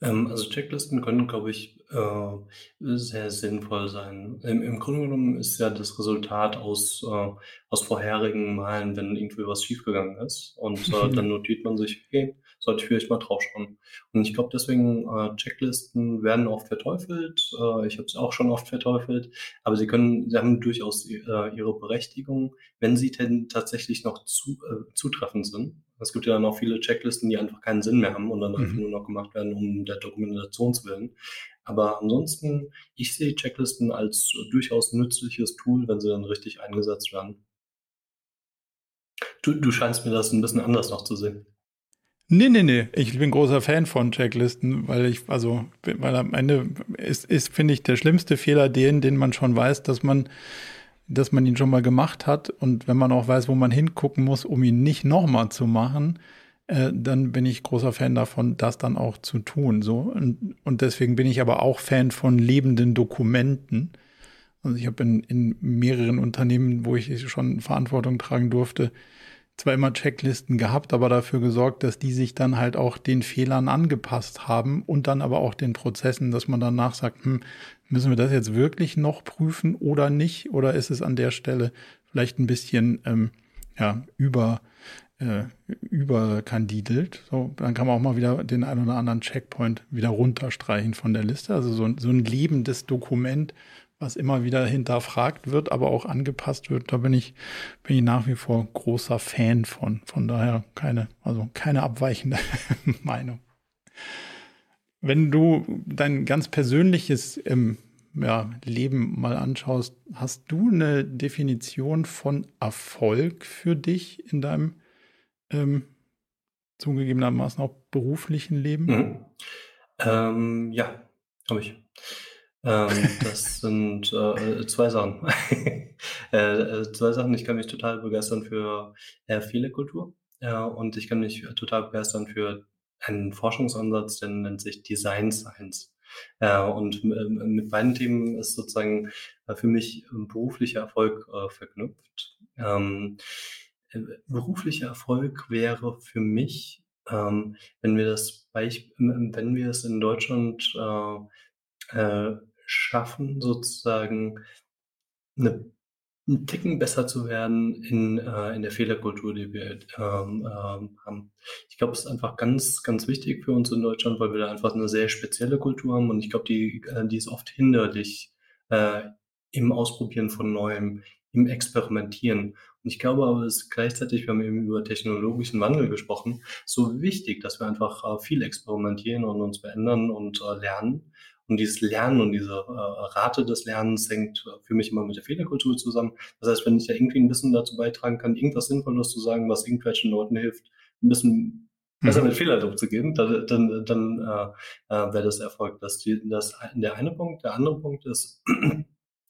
Ja, ähm, also Checklisten können, glaube ich, äh, sehr sinnvoll sein. Im, Im Grunde genommen ist ja das Resultat aus, äh, aus vorherigen Malen, wenn irgendwie was schiefgegangen ist. Und äh, dann notiert man sich, okay, sollte ich vielleicht mal drauf schauen. Und ich glaube, deswegen äh, Checklisten werden oft verteufelt. Äh, ich habe es auch schon oft verteufelt, aber sie können, sie haben durchaus äh, ihre Berechtigung, wenn sie denn tatsächlich noch zu, äh, zutreffend sind. Es gibt ja dann auch viele Checklisten, die einfach keinen Sinn mehr haben und dann mhm. einfach nur noch gemacht werden, um der Dokumentation zu willen. Aber ansonsten, ich sehe Checklisten als durchaus nützliches Tool, wenn sie dann richtig eingesetzt werden. Du, du scheinst mir das ein bisschen anders noch zu sehen. Nee, nee, nee. Ich bin großer Fan von Checklisten, weil ich, also, weil am Ende ist, ist finde ich, der schlimmste Fehler den, den man schon weiß, dass man, dass man ihn schon mal gemacht hat. Und wenn man auch weiß, wo man hingucken muss, um ihn nicht nochmal zu machen, äh, dann bin ich großer Fan davon, das dann auch zu tun. So. Und, und deswegen bin ich aber auch Fan von lebenden Dokumenten. Also ich habe in, in mehreren Unternehmen, wo ich schon Verantwortung tragen durfte, zwar immer Checklisten gehabt, aber dafür gesorgt, dass die sich dann halt auch den Fehlern angepasst haben und dann aber auch den Prozessen, dass man danach sagt, hm, müssen wir das jetzt wirklich noch prüfen oder nicht? Oder ist es an der Stelle vielleicht ein bisschen ähm, ja, über, äh, überkandidelt? So, dann kann man auch mal wieder den einen oder anderen Checkpoint wieder runterstreichen von der Liste. Also so, so ein lebendes Dokument, was immer wieder hinterfragt wird, aber auch angepasst wird. Da bin ich, bin ich nach wie vor großer Fan von. Von daher keine, also keine abweichende [laughs] Meinung. Wenn du dein ganz persönliches ähm, ja, Leben mal anschaust, hast du eine Definition von Erfolg für dich in deinem ähm, zugegebenermaßen auch beruflichen Leben? Mhm. Ähm, ja, habe ich. Ähm, [laughs] das sind äh, zwei Sachen. [laughs] äh, äh, zwei Sachen. Ich kann mich total begeistern für äh, Fehlerkultur äh, und ich kann mich total begeistern für einen Forschungsansatz, der nennt sich Design Science. Äh, und mit beiden Themen ist sozusagen für mich beruflicher Erfolg verknüpft. Ähm, äh, beruflicher Erfolg wäre für mich, ähm, wenn wir das wenn wir es in Deutschland äh, äh, schaffen, sozusagen eine, einen Ticken besser zu werden in, äh, in der Fehlerkultur, die wir ähm, ähm, haben. Ich glaube, es ist einfach ganz, ganz wichtig für uns in Deutschland, weil wir da einfach eine sehr spezielle Kultur haben und ich glaube, die, äh, die ist oft hinderlich äh, im Ausprobieren von Neuem, im Experimentieren. Und ich glaube aber, es ist gleichzeitig, wir haben eben über technologischen Wandel gesprochen, so wichtig, dass wir einfach äh, viel experimentieren und uns verändern und äh, lernen. Und dieses Lernen und diese äh, Rate des Lernens hängt für mich immer mit der Fehlerkultur zusammen. Das heißt, wenn ich da irgendwie ein bisschen dazu beitragen kann, irgendwas Sinnvolles zu sagen, was irgendwelchen Leuten hilft, ein bisschen besser mhm. mit Fehlern umzugehen, dann, dann, dann äh, äh, wäre das Erfolg. Das, das der eine Punkt. Der andere Punkt ist,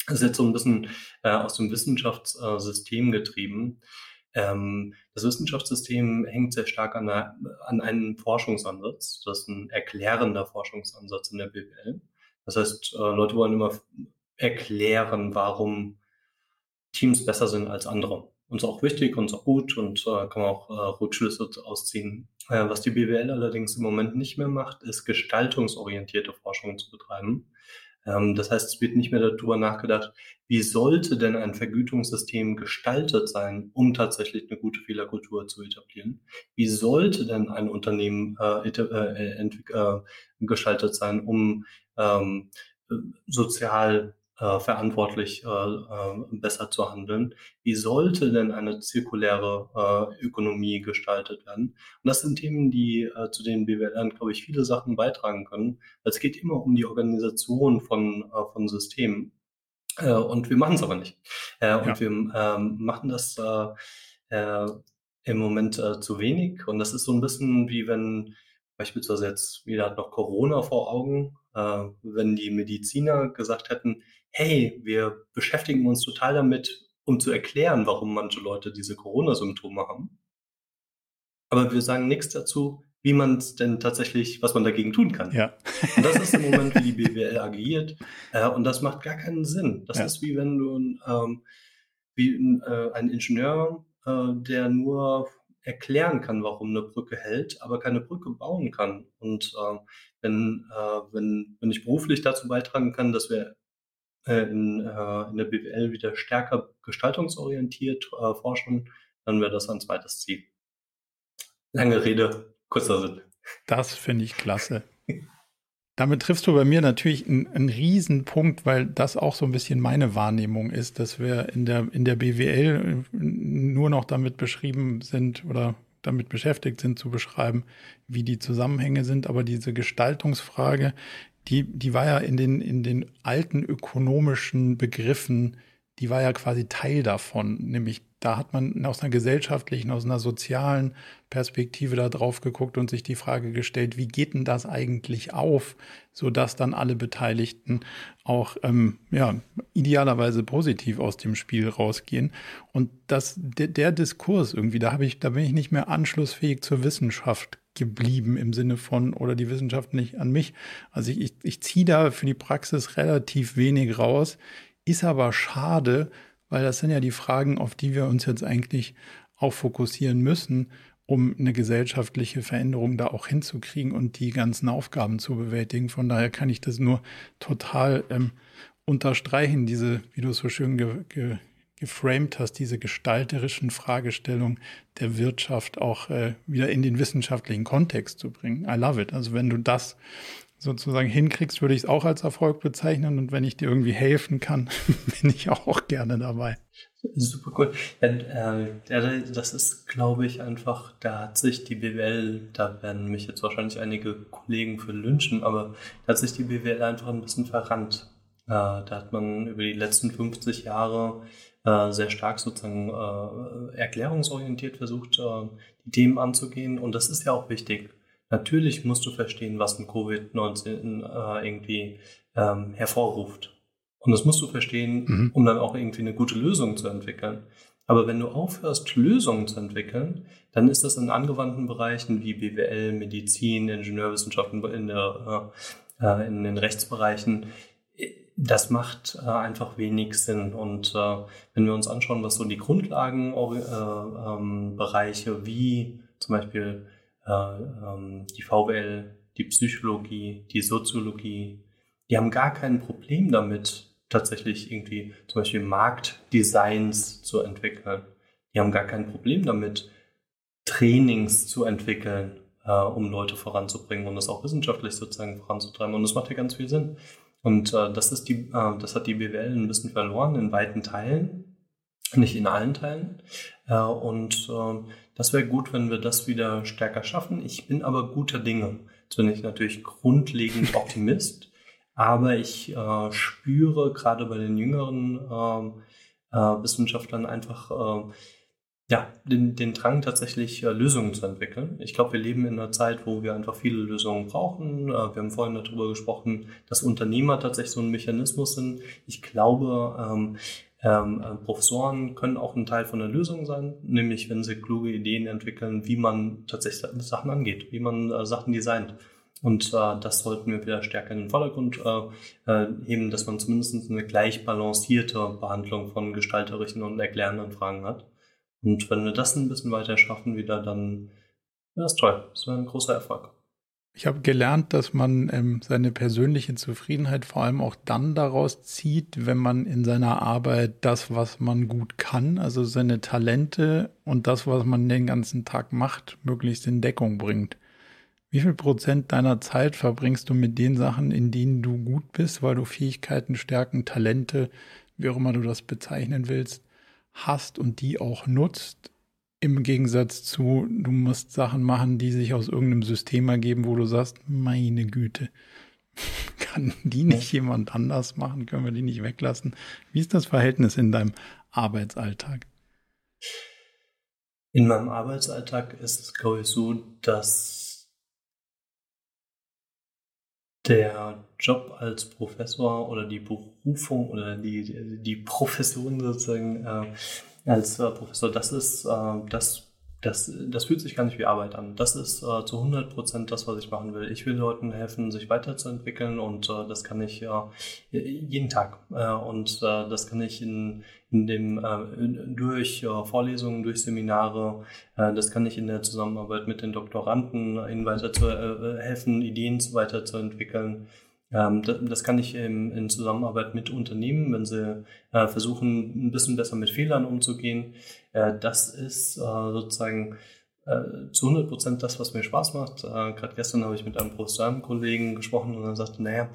das ist jetzt so ein bisschen äh, aus dem Wissenschaftssystem getrieben. Ähm, das Wissenschaftssystem hängt sehr stark an, einer, an einem Forschungsansatz. Das ist ein erklärender Forschungsansatz in der BWL. Das heißt, äh, Leute wollen immer erklären, warum Teams besser sind als andere. Uns auch wichtig, uns auch gut und äh, kann man auch äh, Rückschlüsse ausziehen. Äh, was die BWL allerdings im Moment nicht mehr macht, ist gestaltungsorientierte Forschung zu betreiben. Ähm, das heißt, es wird nicht mehr darüber nachgedacht, wie sollte denn ein Vergütungssystem gestaltet sein, um tatsächlich eine gute Fehlerkultur zu etablieren? Wie sollte denn ein Unternehmen äh, äh, äh, gestaltet sein, um ähm, sozial äh, verantwortlich äh, äh, besser zu handeln. Wie sollte denn eine zirkuläre äh, Ökonomie gestaltet werden? Und das sind Themen, die äh, zu denen BWLern, glaube ich, viele Sachen beitragen können. Es geht immer um die Organisation von, äh, von Systemen. Und wir machen es aber nicht. Äh, und ja. wir ähm, machen das im Moment zu wenig. Und das ist so ein bisschen wie wenn beispielsweise jetzt, jeder hat noch Corona vor Augen, wenn die Mediziner gesagt hätten, hey, wir beschäftigen uns total damit, um zu erklären, warum manche Leute diese Corona-Symptome haben. Aber wir sagen nichts dazu, wie man es denn tatsächlich, was man dagegen tun kann. Ja. und das ist im Moment, wie die [laughs] BWL agiert. Äh, und das macht gar keinen Sinn. Das ja. ist wie wenn du ähm, wie äh, ein Ingenieur, äh, der nur erklären kann, warum eine Brücke hält, aber keine Brücke bauen kann. Und äh, wenn, äh, wenn, wenn ich beruflich dazu beitragen kann, dass wir in, äh, in der BWL wieder stärker gestaltungsorientiert äh, forschen, dann wäre das ein zweites Ziel. Lange Rede, kurzer Sinn. Das finde ich klasse. Damit triffst du bei mir natürlich einen, einen Riesenpunkt, weil das auch so ein bisschen meine Wahrnehmung ist, dass wir in der, in der BWL nur noch damit beschrieben sind oder damit beschäftigt sind zu beschreiben, wie die Zusammenhänge sind. Aber diese Gestaltungsfrage, die, die war ja in den, in den alten ökonomischen Begriffen, die war ja quasi Teil davon. Nämlich da hat man aus einer gesellschaftlichen, aus einer sozialen Perspektive da drauf geguckt und sich die Frage gestellt, wie geht denn das eigentlich auf, sodass dann alle Beteiligten auch ähm, ja, idealerweise positiv aus dem Spiel rausgehen. Und das, der, der Diskurs irgendwie, da habe ich, da bin ich nicht mehr anschlussfähig zur Wissenschaft geblieben im Sinne von, oder die Wissenschaft nicht an mich. Also ich, ich, ich ziehe da für die Praxis relativ wenig raus. Ist aber schade, weil das sind ja die Fragen, auf die wir uns jetzt eigentlich auch fokussieren müssen, um eine gesellschaftliche Veränderung da auch hinzukriegen und die ganzen Aufgaben zu bewältigen. Von daher kann ich das nur total ähm, unterstreichen, diese, wie du es so schön ge, ge, geframed hast, diese gestalterischen Fragestellungen der Wirtschaft auch äh, wieder in den wissenschaftlichen Kontext zu bringen. I love it. Also wenn du das sozusagen hinkriegst, würde ich es auch als Erfolg bezeichnen. Und wenn ich dir irgendwie helfen kann, [laughs] bin ich auch gerne dabei. Super cool. Ja, äh, das ist, glaube ich, einfach, da hat sich die BWL, da werden mich jetzt wahrscheinlich einige Kollegen für lynchen, aber da hat sich die BWL einfach ein bisschen verrannt. Äh, da hat man über die letzten 50 Jahre äh, sehr stark sozusagen äh, erklärungsorientiert versucht, äh, die Themen anzugehen. Und das ist ja auch wichtig. Natürlich musst du verstehen, was ein Covid-19 äh, irgendwie ähm, hervorruft. Und das musst du verstehen, mhm. um dann auch irgendwie eine gute Lösung zu entwickeln. Aber wenn du aufhörst, Lösungen zu entwickeln, dann ist das in angewandten Bereichen wie BWL, Medizin, Ingenieurwissenschaften, in, der, äh, in den Rechtsbereichen, das macht äh, einfach wenig Sinn. Und äh, wenn wir uns anschauen, was so die Grundlagenbereiche äh, ähm, wie zum Beispiel äh, ähm, die VWL, die Psychologie, die Soziologie, die haben gar kein Problem damit, tatsächlich irgendwie zum Beispiel Marktdesigns zu entwickeln. Die haben gar kein Problem damit, Trainings zu entwickeln, äh, um Leute voranzubringen und das auch wissenschaftlich sozusagen voranzutreiben. Und das macht ja ganz viel Sinn. Und äh, das ist die, äh, das hat die BWL ein bisschen verloren in weiten Teilen, nicht in allen Teilen. Äh, und äh, das wäre gut, wenn wir das wieder stärker schaffen. Ich bin aber guter Dinge. Jetzt bin ich natürlich grundlegend [laughs] Optimist, aber ich äh, spüre gerade bei den jüngeren ähm, äh, Wissenschaftlern einfach äh, ja, den, den Drang tatsächlich äh, Lösungen zu entwickeln. Ich glaube, wir leben in einer Zeit, wo wir einfach viele Lösungen brauchen. Äh, wir haben vorhin darüber gesprochen, dass Unternehmer tatsächlich so ein Mechanismus sind. Ich glaube, ähm, ähm, äh, Professoren können auch ein Teil von der Lösung sein, nämlich wenn sie kluge Ideen entwickeln, wie man tatsächlich Sachen angeht, wie man äh, Sachen designt. Und äh, das sollten wir wieder stärker in den Vordergrund äh, äh, heben, dass man zumindest eine gleich balancierte Behandlung von gestalterischen und erklärenden Fragen hat. Und wenn wir das ein bisschen weiter schaffen wieder, dann wäre es toll. Das wäre ein großer Erfolg. Ich habe gelernt, dass man ähm, seine persönliche Zufriedenheit vor allem auch dann daraus zieht, wenn man in seiner Arbeit das, was man gut kann, also seine Talente und das, was man den ganzen Tag macht, möglichst in Deckung bringt. Wie viel Prozent deiner Zeit verbringst du mit den Sachen, in denen du gut bist, weil du Fähigkeiten, Stärken, Talente, wie auch immer du das bezeichnen willst, hast und die auch nutzt, im Gegensatz zu, du musst Sachen machen, die sich aus irgendeinem System ergeben, wo du sagst, meine Güte, [laughs] kann die nicht jemand anders machen? Können wir die nicht weglassen? Wie ist das Verhältnis in deinem Arbeitsalltag? In meinem Arbeitsalltag ist es, glaube ich, so, dass der Job als Professor oder die Berufung oder die, die Profession sozusagen äh, als äh, Professor, das ist, äh, das, das, das fühlt sich gar nicht wie Arbeit an. Das ist äh, zu 100 Prozent das, was ich machen will. Ich will Leuten helfen, sich weiterzuentwickeln und äh, das kann ich äh, jeden Tag. Und das kann ich in, in dem, äh, durch äh, Vorlesungen, durch Seminare, äh, das kann ich in der Zusammenarbeit mit den Doktoranden, ihnen weiter zu helfen, Ideen weiterzuentwickeln. Ähm, das kann ich in Zusammenarbeit mit Unternehmen, wenn sie äh, versuchen, ein bisschen besser mit Fehlern umzugehen. Äh, das ist äh, sozusagen zu 100 Prozent das, was mir Spaß macht. Gerade gestern habe ich mit einem professionellen Kollegen gesprochen und er sagte, naja,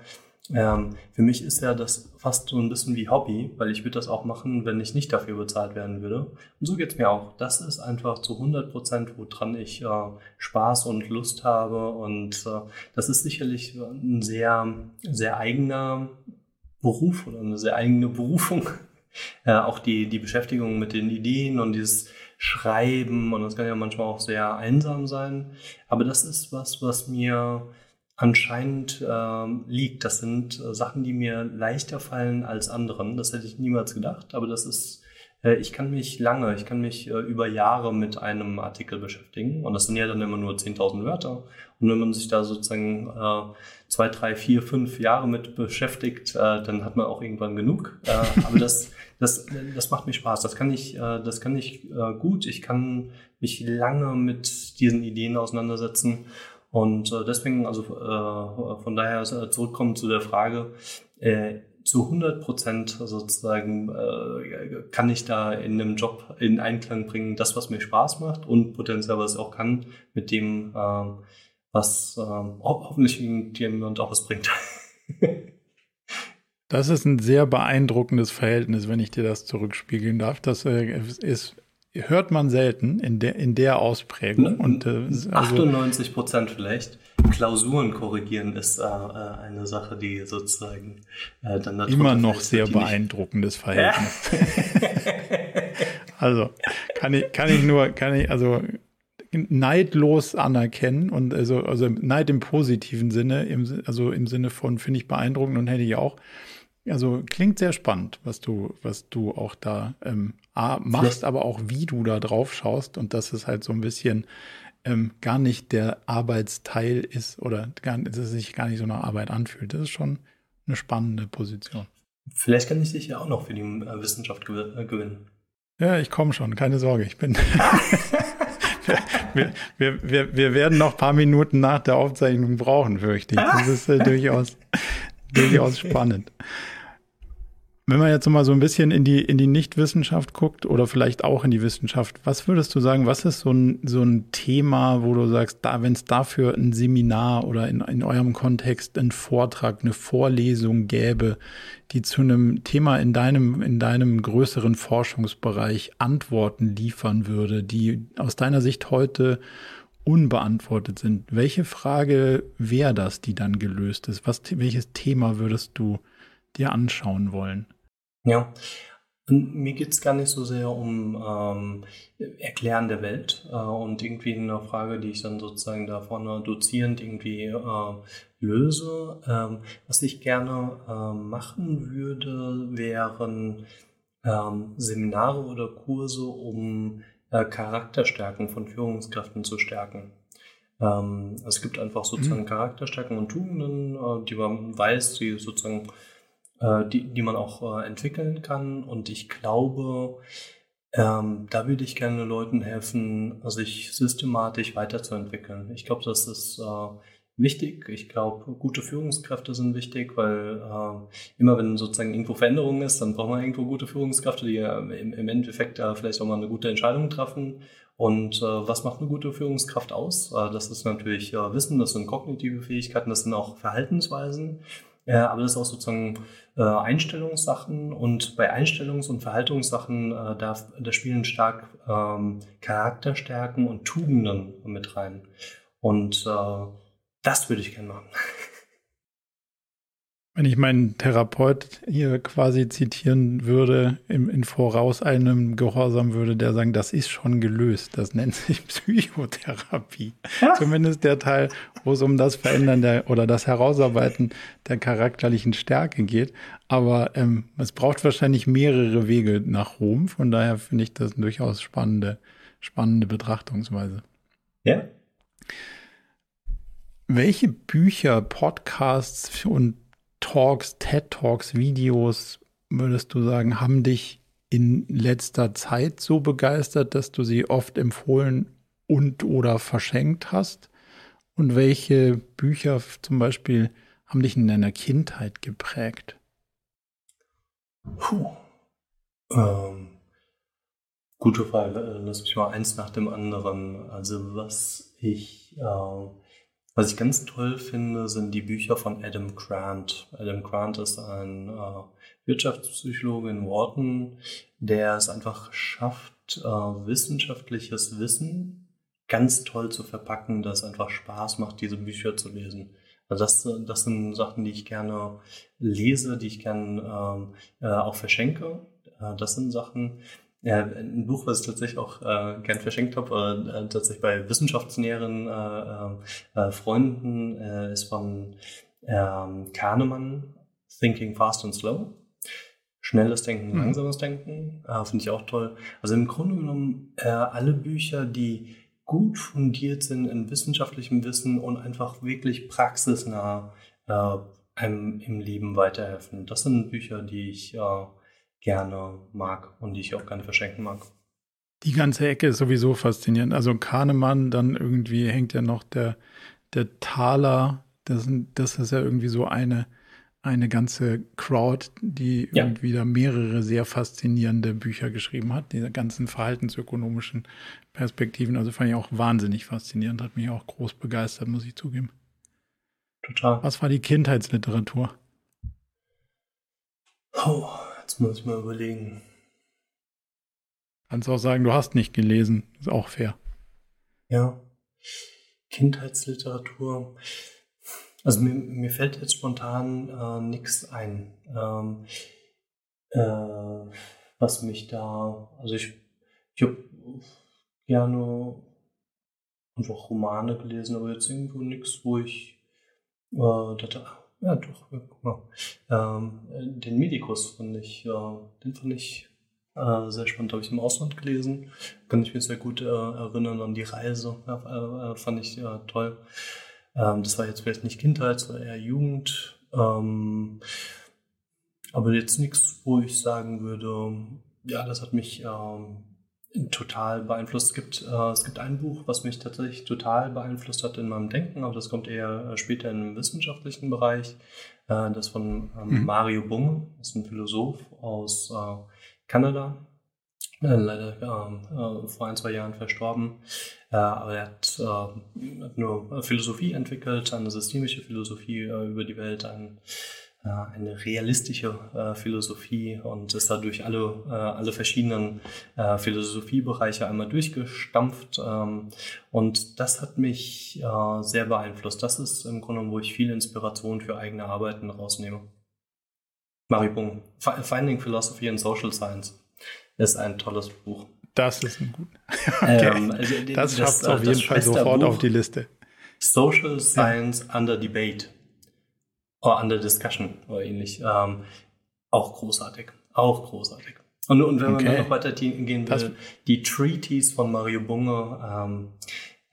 ähm, für mich ist ja das fast so ein bisschen wie Hobby, weil ich würde das auch machen, wenn ich nicht dafür bezahlt werden würde. Und so geht es mir auch. Das ist einfach zu 100 Prozent, woran ich äh, Spaß und Lust habe. Und äh, das ist sicherlich ein sehr, sehr eigener Beruf oder eine sehr eigene Berufung. [laughs] äh, auch die, die Beschäftigung mit den Ideen und dieses Schreiben und das kann ja manchmal auch sehr einsam sein. Aber das ist was, was mir anscheinend ähm, liegt. Das sind äh, Sachen, die mir leichter fallen als anderen. Das hätte ich niemals gedacht, aber das ist Äh, ich kann mich lange, ich kann mich äh, über Jahre mit einem Artikel beschäftigen und das sind ja dann immer nur 10.000 Wörter. Und wenn man sich da sozusagen äh, zwei, drei, vier, fünf Jahre mit beschäftigt, äh, dann hat man auch irgendwann genug. Äh, aber das, [laughs] das, das macht mir Spaß. Das kann ich, äh, das kann ich äh, gut. Ich kann mich lange mit diesen Ideen auseinandersetzen. Und äh, deswegen, also äh, von daher zurückkommen zu der Frage, äh, zu 100 Prozent sozusagen äh, kann ich da in einem Job in Einklang bringen, das, was mir Spaß macht und potenziell, was auch kann, mit dem, äh, was äh, hoffentlich jemand auch was bringt. Das ist ein sehr beeindruckendes Verhältnis, wenn ich dir das zurückspiegeln darf. Das äh, ist, hört man selten in der, in der Ausprägung. Und, äh, also 98 Prozent vielleicht. Klausuren korrigieren ist äh, äh, eine Sache, die sozusagen äh, dann immer noch sehr beeindruckendes Verhältnis. [laughs] also kann ich, kann ich nur, kann ich, also neidlos anerkennen und also, also Neid im positiven Sinne, im, also im Sinne von finde ich beeindruckend und hätte ich auch. Also klingt sehr spannend, was du, was du auch da ähm, machst, aber auch wie du da drauf schaust und dass es halt so ein bisschen ähm, gar nicht der Arbeitsteil ist oder gar, dass es sich gar nicht so eine Arbeit anfühlt. Das ist schon eine spannende Position. Vielleicht kann ich dich ja auch noch für die äh, Wissenschaft äh, gewinnen. Ja, ich komme schon, keine Sorge. Ich bin. [laughs] wir, wir, wir, wir werden noch ein paar Minuten nach der Aufzeichnung brauchen, fürchte ich. Das ist äh, durchaus, durchaus spannend. Wenn man jetzt mal so ein bisschen in die, in die Nichtwissenschaft guckt oder vielleicht auch in die Wissenschaft, was würdest du sagen, was ist so ein, so ein Thema, wo du sagst, da, wenn es dafür ein Seminar oder in, in eurem Kontext ein Vortrag, eine Vorlesung gäbe, die zu einem Thema in deinem, in deinem größeren Forschungsbereich Antworten liefern würde, die aus deiner Sicht heute unbeantwortet sind. Welche Frage wäre das, die dann gelöst ist? Was, welches Thema würdest du dir anschauen wollen? Ja, und mir geht es gar nicht so sehr um ähm, Erklären der Welt äh, und irgendwie eine Frage, die ich dann sozusagen da vorne dozierend irgendwie äh, löse. Ähm, was ich gerne äh, machen würde, wären ähm, Seminare oder Kurse, um äh, Charakterstärken von Führungskräften zu stärken. Ähm, es gibt einfach sozusagen mhm. Charakterstärken und Tugenden, äh, die man weiß, die sozusagen äh, die, die man auch äh, entwickeln kann. Und ich glaube, ähm, da würde ich gerne Leuten helfen, sich systematisch weiterzuentwickeln. Ich glaube, das ist äh, wichtig. Ich glaube, gute Führungskräfte sind wichtig, weil äh, immer wenn sozusagen irgendwo Veränderung ist, dann braucht man irgendwo gute Führungskräfte, die äh, im, im, Endeffekt äh, vielleicht auch mal eine gute Entscheidung treffen. Und äh, was macht eine gute Führungskraft aus? Äh, das ist natürlich äh, Wissen, das sind kognitive Fähigkeiten, das sind auch Verhaltensweisen. Äh, aber das ist auch sozusagen äh, Einstellungssachen und bei Einstellungs- und Verhaltungssachen, äh, da, da spielen stark ähm, Charakterstärken und Tugenden mit rein. Und äh, das würde ich gerne machen. [laughs] Wenn ich meinen Therapeut hier quasi zitieren würde, im, in voraus einem Gehorsam würde der sagen, das ist schon gelöst. Das nennt sich [laughs] Psychotherapie. Ja. Zumindest der Teil, wo es um das Verändern der oder das Herausarbeiten der charakterlichen Stärke geht. Aber ähm, es braucht wahrscheinlich mehrere Wege nach Rom. Von daher finde ich das durchaus spannende, spannende Betrachtungsweise. Ja. Welche Bücher, Podcasts und Talks, TED Talks, Videos, würdest du sagen, haben dich in letzter Zeit so begeistert, dass du sie oft empfohlen und oder verschenkt hast? Und welche Bücher zum Beispiel haben dich in deiner Kindheit geprägt? Puh. Ähm, gute Frage. Äh, lass mich mal eins nach dem anderen. Also was ich äh, was ich ganz toll finde, sind die Bücher von Adam Grant. Adam Grant ist ein äh, Wirtschaftspsychologe in Wharton, der es einfach schafft, äh, wissenschaftliches Wissen ganz toll zu verpacken, dass es einfach Spaß macht, diese Bücher zu lesen. Also das, das sind Sachen, die ich gerne lese, die ich gerne äh, äh, auch verschenke. Äh, das sind Sachen, ja, ein Buch, was ich tatsächlich auch äh, gern verschenkt habe, äh, tatsächlich bei wissenschaftsnäheren äh, äh, Freunden, äh, ist von ähm, Kahnemann, Thinking Fast and Slow. Schnelles Denken, mhm. langsames Denken, äh, finde ich auch toll. Also im Grunde genommen äh, alle Bücher, die gut fundiert sind in wissenschaftlichem Wissen und einfach wirklich praxisnah äh, einem im Leben weiterhelfen. Das sind Bücher, die ich äh, gerne mag und die ich auch gerne verschenken mag. Die ganze Ecke ist sowieso faszinierend. Also Kahnemann, dann irgendwie hängt ja noch der, der Taler. Das, das ist ja irgendwie so eine, eine ganze Crowd, die ja. irgendwie da mehrere sehr faszinierende Bücher geschrieben hat, diese ganzen verhaltensökonomischen Perspektiven. Also fand ich auch wahnsinnig faszinierend, hat mich auch groß begeistert, muss ich zugeben. Total. Was war die Kindheitsliteratur? Oh, muss ich mal überlegen. Kannst auch sagen, du hast nicht gelesen. Ist auch fair. Ja. Kindheitsliteratur. Also mir, mir fällt jetzt spontan äh, nichts ein, ähm, äh, was mich da, also ich, ich habe gerne einfach Romane gelesen, aber jetzt irgendwo nichts, wo ich äh, dachte, ja doch, guck mal, ähm, den Medikus fand ich, äh, den fand ich äh, sehr spannend, habe ich im Ausland gelesen. Kann ich mich sehr gut äh, erinnern an die Reise. Ja, äh, fand ich äh, toll. Ähm, das war jetzt vielleicht nicht Kindheit, sondern eher Jugend. Ähm, aber jetzt nichts, wo ich sagen würde, ja, das hat mich ähm, total beeinflusst. Es gibt, äh, es gibt ein Buch, was mich tatsächlich total beeinflusst hat in meinem Denken, aber das kommt eher äh, später im wissenschaftlichen Bereich. Äh, das von ähm, mhm. Mario Bunge, ist ein Philosoph aus äh, Kanada. Äh, leider äh, vor ein, zwei Jahren verstorben. Aber er hat, hat nur Philosophie entwickelt, eine systemische Philosophie über die Welt, ein, eine realistische Philosophie und ist dadurch alle, alle verschiedenen Philosophiebereiche einmal durchgestampft. Ähm, und das hat mich sehr beeinflusst. Das ist im Grunde, wo ich viel Inspiration für eigene Arbeiten rausnehme. Maribung. Finding Philosophy and Social Science ist ein tolles Buch. Das ist ein gut. [laughs] Okay. Ähm, also das, das schafft es auf jeden Fall sofort Buch, auf die Liste. Social Science ja. Under Debate oder Under Discussion oder ähnlich. Ähm, auch großartig. Auch großartig. Und, und wenn okay. man noch weiter gehen will, die Treaties von Mario Bunge, ähm,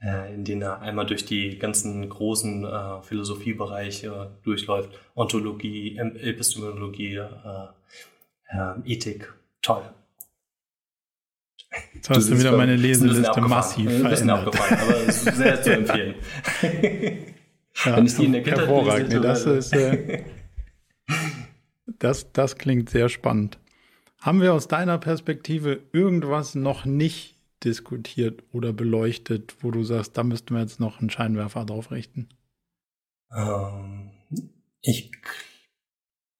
äh, in denen er einmal durch die ganzen großen äh, Philosophiebereiche durchläuft. Ontologie, Epistemologie, äh, äh, Ethik. Toll. Jetzt hast du, wieder meine Leseliste massiv verändert. aber sehr zu empfehlen. [laughs] ja, Wenn ich die in der Kindheit hervorragend. Nee, das, ist, äh, [laughs] das, das klingt sehr spannend. Haben wir aus deiner Perspektive irgendwas noch nicht diskutiert oder beleuchtet, wo du sagst, da müssten wir jetzt noch einen Scheinwerfer drauf richten? Ähm, ich,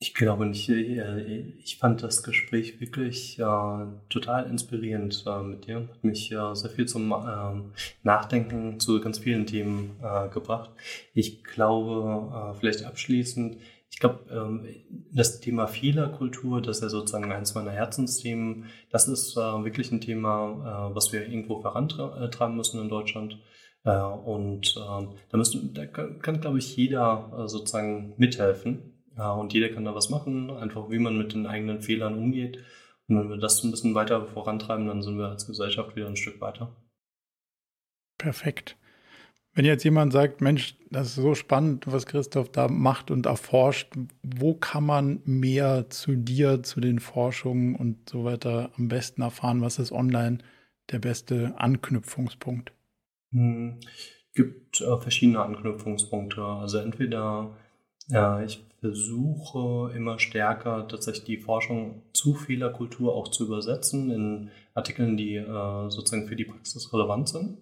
ich glaube nicht. Äh, ich fand das Gespräch wirklich äh, total inspirierend äh, mit dir. Hat mich äh, sehr viel zum ähm, Nachdenken zu ganz vielen Themen äh, gebracht. Ich glaube, äh, vielleicht abschließend, ich glaube, ähm, das Thema Fehlerkultur, das ist ja sozusagen eins meiner Herzensthemen, das ist wirklich ein Thema, was wir irgendwo vorantreiben müssen in Deutschland. Und ähm, da, müssen, da kann, kann glaube ich, jeder sozusagen mithelfen. Und jeder kann da was machen, einfach wie man mit den eigenen Fehlern umgeht. Und wenn wir das ein bisschen weiter vorantreiben, dann sind wir als Gesellschaft wieder ein Stück weiter. Perfekt. Wenn jetzt jemand sagt, Mensch, das ist so spannend, was Christoph da macht und erforscht, wo kann man mehr zu dir, zu den Forschungen und so weiter am besten erfahren? Was ist online der beste Anknüpfungspunkt? Hm, gibt äh, verschiedene Anknüpfungspunkte. Also entweder äh, ich versuche immer stärker tatsächlich die Forschung zu Fehlerkultur auch zu übersetzen in Artikeln, die äh, sozusagen für die Praxis relevant sind.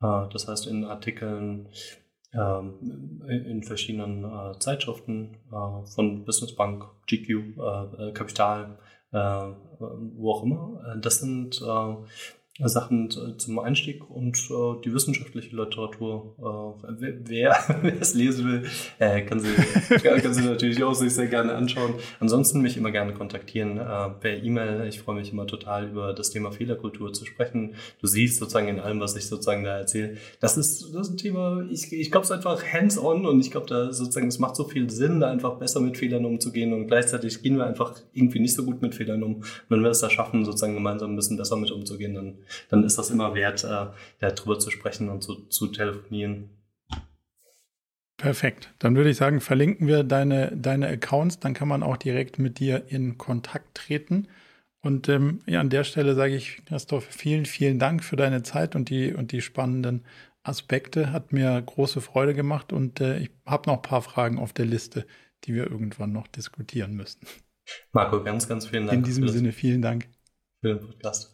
Äh, das heißt, in Artikeln ähm, in verschiedenen äh, Zeitschriften äh, von Businessbank, GQ, Kapital, wo auch immer. Das sind Sachen zum Einstieg und äh, die wissenschaftliche Literatur. Äh, wer, wer [laughs] es lesen will, äh, kann, sie, [laughs] kann sie natürlich auch sich sehr gerne anschauen. Ansonsten mich immer gerne kontaktieren äh, per E-Mail. Ich freue mich immer total über das Thema Fehlerkultur zu sprechen. Du siehst sozusagen in allem, was ich sozusagen da erzähle, das ist, das ist ein Thema, ich, ich glaube, es ist einfach hands-on und ich glaube, da sozusagen, es macht so viel Sinn, da einfach besser mit Fehlern umzugehen und gleichzeitig gehen wir einfach irgendwie nicht so gut mit Fehlern um. Und wenn wir es da schaffen, sozusagen gemeinsam ein bisschen besser mit umzugehen, dann dann ist das immer wert, äh, darüber zu sprechen und zu, zu telefonieren. Perfekt. Dann würde ich sagen, verlinken wir deine, deine Accounts, dann kann man auch direkt mit dir in Kontakt treten. Und ähm, ja, an der Stelle sage ich, Christoph, vielen, vielen Dank für deine Zeit und die, und die spannenden Aspekte. Hat mir große Freude gemacht und äh, ich habe noch ein paar Fragen auf der Liste, die wir irgendwann noch diskutieren müssen. Marco, ganz, ganz vielen Dank. In diesem Sinne, vielen Dank. Für den Podcast.